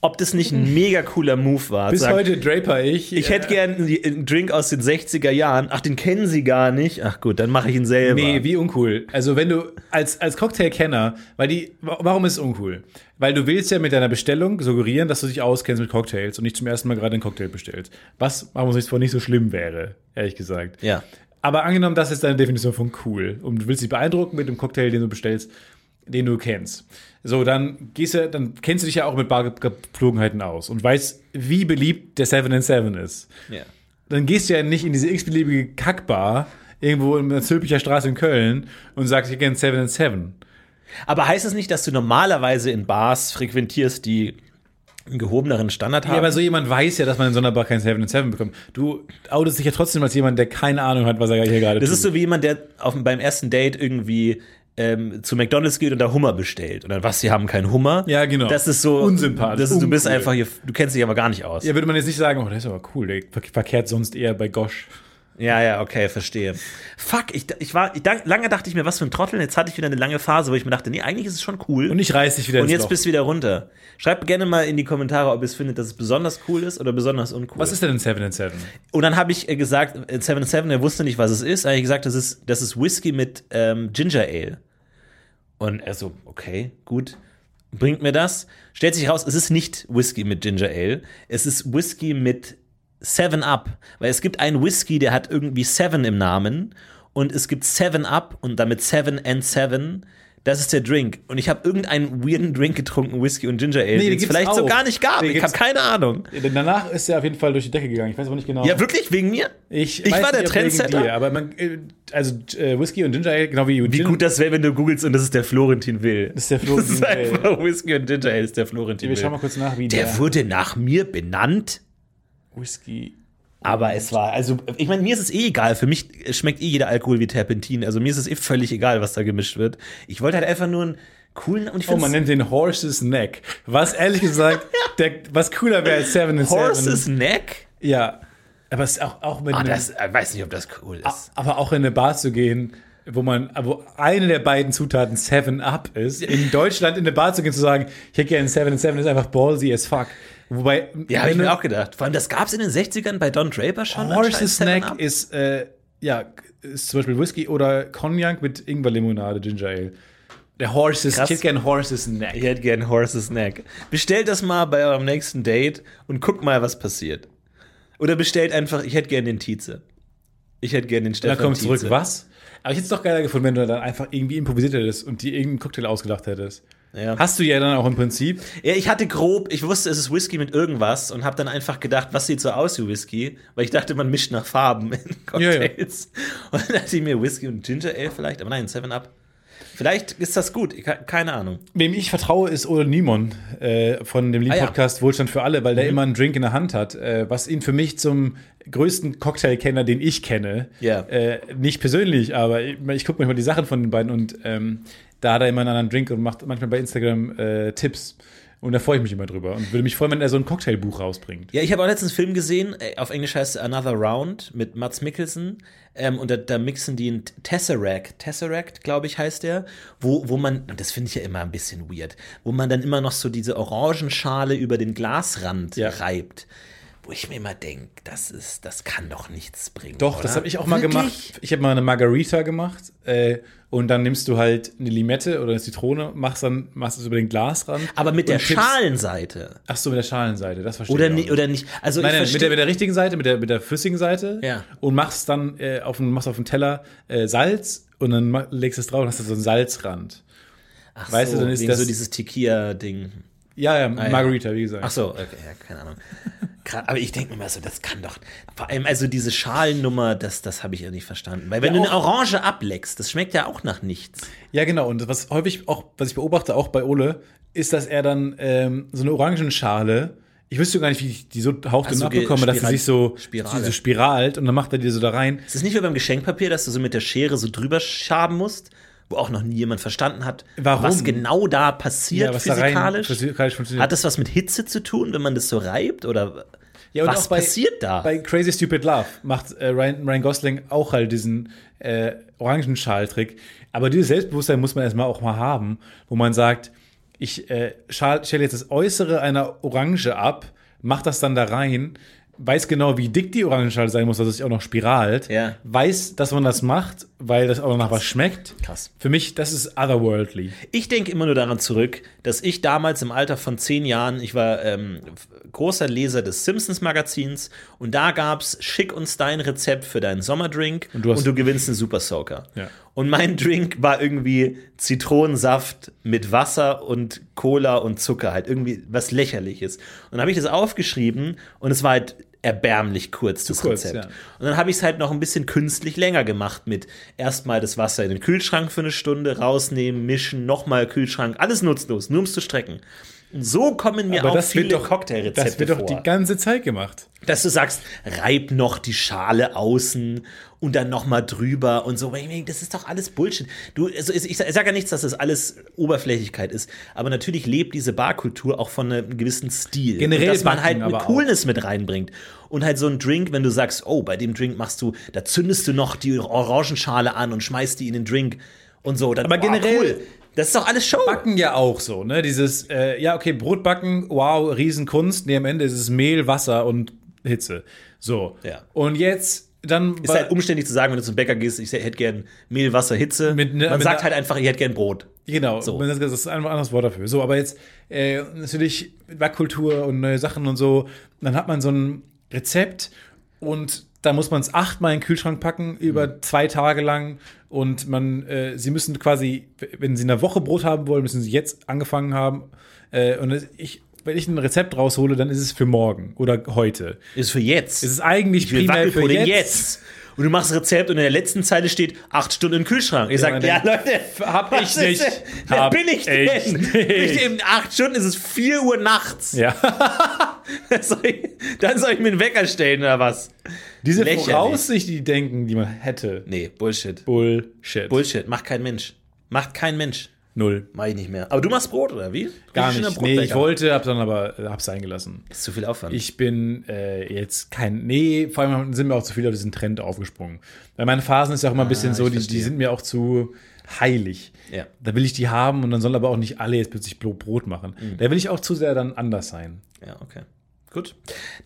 ob das nicht ein mega cooler Move war. Bis Sag, heute Draper ich. Ich hätte gern einen Drink aus den 60er Jahren. Ach, den kennen Sie gar nicht. Ach gut, dann mache ich ihn selber. Nee, wie uncool. Also wenn du als, als Cocktailkenner, weil die, wa- warum ist es uncool? Weil du willst ja mit deiner Bestellung suggerieren, dass du dich auskennst mit Cocktails und nicht zum ersten Mal gerade einen Cocktail bestellst. Was, machen wir uns nichts vor, nicht so schlimm wäre, ehrlich gesagt. Ja. Aber angenommen, das ist deine Definition von cool und du willst dich beeindrucken mit dem Cocktail, den du bestellst, den du kennst. So, dann gehst du, dann kennst du dich ja auch mit Bargeflogenheiten aus und weißt, wie beliebt der 7 and 7 ist. Ja. Dann gehst du ja nicht in diese x-beliebige Kackbar irgendwo in der Zülpicher Straße in Köln und sagst, ich kenne 7 and 7. Aber heißt es nicht, dass du normalerweise in Bars frequentierst, die einen gehobeneren Standard haben? Ja, aber so jemand weiß ja, dass man in so einer Bar kein 7 and 7 bekommt. Du outest dich ja trotzdem als jemand, der keine Ahnung hat, was er hier gerade das tut. ist so wie jemand, der auf, beim ersten Date irgendwie ähm, zu McDonalds geht und da Hummer bestellt. Und dann, was, sie haben keinen Hummer? Ja, genau. Das ist so. Unsympathisch, Das ist, du bist einfach hier, du kennst dich aber gar nicht aus. ja, würde man jetzt nicht sagen, oh, das ist aber cool, der ver- verkehrt sonst eher bei Gosch. Ja, ja, okay, verstehe. Fuck, ich, ich war, ich, lange dachte ich mir, was für ein Trottel. Jetzt hatte ich wieder eine lange Phase, wo ich mir dachte, nee, eigentlich ist es schon cool. Und ich reiß dich wieder Und jetzt Loch. bist du wieder runter. Schreibt gerne mal in die Kommentare, ob ihr es findet, dass es besonders cool ist oder besonders uncool. Was ist denn ein 7 and 7? Und dann habe ich äh, gesagt, äh, 7-7, er wusste nicht, was es ist. Dann habe ich gesagt, das ist, das ist Whisky mit ähm, Ginger Ale. Und er so, okay, gut. Bringt mir das. Stellt sich raus, es ist nicht Whisky mit Ginger Ale. Es ist Whisky mit 7 Up. Weil es gibt einen Whisky, der hat irgendwie 7 im Namen. Und es gibt 7 Up und damit 7 and 7. Das ist der Drink. Und ich habe irgendeinen weirden Drink getrunken, Whisky und Ginger Ale, den den es vielleicht so auch. gar nicht gab. Den ich habe keine Ahnung. Danach ist er auf jeden Fall durch die Decke gegangen. Ich weiß aber nicht genau. Ja, wirklich? Wegen mir? Ich, Ich war der Trendsetter. Dir, aber man, äh, also äh, Whisky und Ginger Ale, genau wie, Wie Gin, gut das wäre, wenn du googelst und das ist der Florentin Will. Das ist der Das Florentin ist Will. einfach Whisky und Ginger Ale ist der Florentin Wir Will. schauen mal kurz nach, wie der der, wurde nach mir benannt, Whisky. aber es war, also, ich meine, mir ist es eh egal. Für mich schmeckt eh jeder Alkohol wie Terpentin. Also mir ist es eh völlig egal, was da gemischt wird. Ich wollte halt einfach nur einen coolen, und ich Oh, man nennt den Horse's Neck. Was ehrlich gesagt, der, was cooler wäre als Seven and Horse's Seven. Neck? Ja. Aber es ist auch, auch mit Ah, das, ich weiß nicht, ob das cool ist. aber auch in eine Bar zu gehen, wo man, wo eine der beiden Zutaten Seven Up ist. In Deutschland in eine Bar zu gehen, zu sagen, ich hätte gerne Seven and Seven, ist einfach ballsy as fuck. Wobei, Ja, habe ich mir auch gedacht. Vor allem, das gab es in den 60ern bei Don Draper schon. Horse's Neck 7-Up. ist, äh, ja, ist zum Beispiel Whisky oder Cognac mit Ingwerlimonade, Ginger Ale. Der Horse's, Krass. ich hätte gerne Horse's Neck. Ich hätte gern Horse's Neck. Bestellt das mal bei eurem nächsten Date und guckt mal, was passiert. Oder bestellt einfach, ich hätte gern den Tietze. Ich hätte gern den Stefan dann kommt zurück, was? Aber ich hätte es doch geiler gefunden, wenn du dann einfach irgendwie improvisiert hättest und dir irgendeinen Cocktail ausgedacht hättest. Ja. Hast du ja dann auch im Prinzip. Ja, ich hatte grob, ich wusste, es ist Whisky mit irgendwas und habe dann einfach gedacht, was sieht so aus wie Whisky? Weil ich dachte, man mischt nach Farben in Cocktails. Und dann dachte ich mir, Whisky und Ginger Ale vielleicht, aber nein, 7-Up. Vielleicht ist das gut, keine Ahnung. Wem ich vertraue, ist Ole Nimon äh, von dem Ah, ja. Mhm. Wohlstand für alle, weil der immer einen Drink in der Hand hat, äh, was ihn für mich zum größten Cocktailkenner, den ich kenne, Ja. äh, nicht persönlich, aber ich, ich gucke manchmal die Sachen von den beiden und ähm, da hat er immer einen anderen Drink und macht manchmal bei Instagram äh, Tipps. Und da freue ich mich immer drüber und würde mich freuen, wenn er so ein Cocktailbuch rausbringt. Ja, ich habe auch letztens einen Film gesehen, äh, auf Englisch heißt es Another Round mit Mats Mikkelsen. Ähm, und da, da mixen die einen Tesseract, Tesseract, glaube ich, heißt der, wo, wo man, und das finde ich ja immer ein bisschen weird, wo man dann immer noch so diese Orangenschale über den Glasrand Ja. reibt. Wo ich mir immer denke, das ist, das kann doch nichts bringen. Doch, das oder? habe ich auch mal Wirklich? gemacht. Ich habe mal eine Margarita gemacht äh, und dann nimmst du halt eine Limette oder eine Zitrone, machst dann machst es über den Glasrand. Aber mit der tippst- Schalenseite. Ach so, mit der Schalenseite, das verstehe Oder, ich. nicht. oder nicht. Also Nein, nein, mit der, mit der richtigen Seite, mit der, mit der flüssigen Seite Ja. und machst dann äh, auf, machst auf den Teller äh, Salz und dann legst es drauf und hast du so einen Salzrand. Ach weißt so, du, dann ist das- so dieses Tequila-Ding. Ja, ja, ja. Margarita, wie gesagt. Ach so, okay, ja, keine Ahnung. Aber ich denke mir mal so, das kann doch. Vor allem, also diese Schalennummer, das, das habe ich ja nicht verstanden. Weil wenn Ja, du eine Orange ableckst, das schmeckt ja auch nach nichts. Ja, genau. Und was häufig auch, was ich beobachte, auch bei Ole, ist, dass er dann ähm, so eine Orangenschale, ich wüsste gar nicht, wie ich die so hauchdünn ge- abbekomme, dass sie sich so, Spirale. so spiralt und dann macht er die so da rein. Es ist nicht wie beim Geschenkpapier, dass du so mit der Schere so drüber schaben musst, wo auch noch nie jemand verstanden hat, Warum? was genau da passiert da rein physikalisch. physikalisch funktioniert. Hat das was mit Hitze zu tun, wenn man das so reibt? Oder Ja, und was bei- passiert da? Bei Crazy Stupid Love macht äh, Ryan, Ryan Gosling auch halt diesen äh, Orangenschaltrick. Aber dieses Selbstbewusstsein muss man erstmal auch mal haben, wo man sagt, ich äh, stelle jetzt das Äußere einer Orange ab, mach das dann da rein, weiß genau, wie dick die Orangenschale sein muss, dass es sich auch noch spiralt, Ja. weiß, dass man das macht weil das auch nach was schmeckt. Krass. Für mich, das ist otherworldly. Ich denke immer nur daran zurück, dass ich damals im Alter von zehn Jahren, ich war ähm, großer Leser des Simpsons-Magazins und da gab es Schick uns dein Rezept für deinen Sommerdrink und du du, hast- gewinnst einen Super Soaker. Ja. Und mein Drink war irgendwie Zitronensaft mit Wasser und Cola und Zucker, halt irgendwie was lächerliches. Und dann habe ich das aufgeschrieben und es war halt erbärmlich kurz, das kurz, Rezept. ja. Und dann habe ich es halt noch ein bisschen künstlich länger gemacht mit erstmal das Wasser in den Kühlschrank für eine Stunde, rausnehmen, mischen, nochmal Kühlschrank, alles nutzlos, nur um es zu strecken. So kommen mir auch viele Cocktailrezepte das wird doch vor. die ganze Zeit gemacht. dass du sagst, reib noch die Schale außen und dann noch mal drüber und so. Das ist doch alles Bullshit. Du, also ich, sage ja nichts, dass das alles Oberflächlichkeit ist, aber natürlich lebt diese Barkultur auch von einem gewissen Stil. Generell und dass man halt eine aber auch. Coolness mit reinbringt. Und halt so ein Drink, wenn du sagst, oh, bei dem Drink machst du, da zündest du noch die Orangenschale an und schmeißt die in den Drink und so. Dann, Aber oh, generell- cool. Das ist doch alles Show. Backen ja auch so, ne? Dieses, äh, ja, okay, Brot backen, wow, Riesenkunst. Nee, am Ende ist es Mehl, Wasser und Hitze. So. Ja. Und jetzt dann. Ist halt umständlich zu sagen, wenn du zum Bäcker gehst, ich hätte gern Mehl, Wasser, Hitze. Mit ne- Man sagt ne- halt einfach, ich hätte gern Brot. Genau, So. das das ist einfach ein anderes Wort dafür. So, aber jetzt äh, natürlich Backkultur und neue Sachen und so, dann hat man so ein Rezept und da muss man es achtmal in den Kühlschrank packen, über Mhm. zwei Tage lang. Und man, äh, sie müssen quasi, wenn sie in einer Woche Brot haben wollen, müssen sie jetzt angefangen haben. Äh, und ich, wenn ich ein Rezept raushole, dann ist es für morgen oder heute. Ist für jetzt. Es ist eigentlich Ich primär für jetzt. jetzt. Und du machst Rezept und in der letzten Zeile steht acht Stunden im Kühlschrank. Ich sag, man ja, Leute, hab ich ist nicht. Wer Hab bin ich ich denn? nicht. Ich, in acht Stunden ist es 4 Uhr nachts. Ja. Soll ich, dann soll ich mir einen Wecker stellen oder was? Diese Lächerlich. Voraussicht, die denken, die man hätte. Nee, Bullshit. Bullshit. Bullshit. Macht kein Mensch. Macht kein Mensch. Null. Mach ich nicht mehr. Aber du machst Brot, oder wie? Gar nicht. Nee, ich wollte, hab dann aber äh, hab's sein gelassen. Ist zu viel Aufwand. Ich bin äh, jetzt kein. Nee, vor allem sind mir auch zu viele auf diesen Trend aufgesprungen. Weil meine Phasen ist ja auch immer ein bisschen so, ich die, die sind mir auch zu heilig. Ja. Da will ich die haben und dann soll aber auch nicht alle jetzt plötzlich Brot machen. Mhm. Da will ich auch zu sehr dann anders sein. ja, okay. Gut.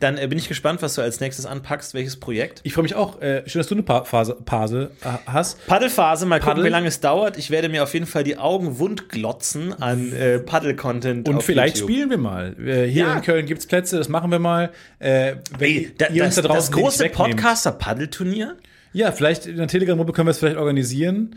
Dann äh, bin ich gespannt, was du als nächstes anpackst, welches Projekt. Ich freue mich auch. Äh, schön, dass du eine pa Phase, Pase äh, hast. Paddelphase, mal gucken, Paddel. wie lange es dauert. Ich werde mir auf jeden Fall die Augen wundglotzen an äh, Paddel-Content. Und vielleicht YouTube. spielen wir mal. Äh, hier Ja. in Köln gibt es Plätze, das machen wir mal. Äh, Ey, da, das, da das große. Podcaster-Paddelturnier? Ja, vielleicht in der Telegram-Gruppe können wir es vielleicht organisieren.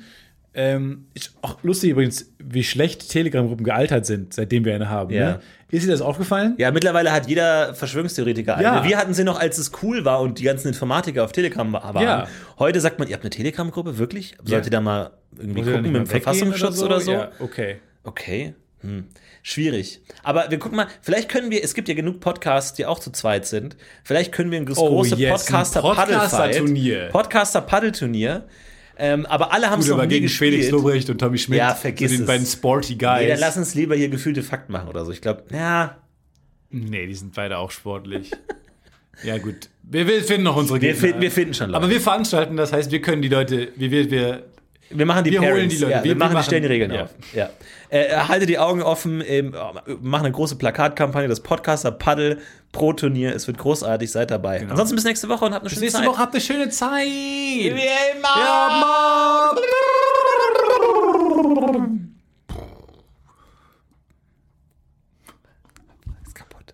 Ähm, ist auch lustig übrigens, wie schlecht Telegram-Gruppen gealtert sind, seitdem wir eine haben. Ja. Ne? Ist dir das aufgefallen? Ja, mittlerweile hat jeder Verschwörungstheoretiker eine. Ja. Wir hatten sie noch, als es cool war und die ganzen Informatiker auf Telegram wa- waren. Ja. Heute sagt man, ihr habt eine Telegram-Gruppe, wirklich? Sollt ihr da mal irgendwie da gucken mit dem Verfassungsschutz oder so? Ja, okay. Okay. Hm. Schwierig. Aber wir gucken mal, vielleicht können wir, es gibt ja genug Podcasts, die auch zu zweit sind. Vielleicht können wir ein das Oh, große yes, ein Podcaster-Paddle-Turnier. Podcaster-Turnier. Podcaster-Paddelturnier. Ähm, aber alle haben es noch aber nie gegen gespielt. Felix Lobrecht und Tommy Schmidt. Ja, vergiss den es. beiden Sporty Guys. Nee, dann lass uns lieber hier gefühlte Fakten machen oder so. Ich glaube, ja, nee, die sind beide auch sportlich. ja, gut. Wir, wir finden noch unsere wir, Gegner. finden, wir finden schon Leute. aber wir veranstalten, das heißt, wir können die Leute, wir, wir, wir Wir machen die Wir holen die Leute. Ja, wir, Wir- wir machen, machen- die stellen die Regeln ja. auf. Ja. Äh, halte die Augen offen, ähm, machen eine große Plakatkampagne, das Podcaster Paddel Pro Turnier. Es wird großartig, seid dabei. Ansonsten bis nächste Woche und habt eine schöne nächste Zeit. Woche habt eine schöne Zeit. Wie immer. Ja, Mann. Ist kaputt.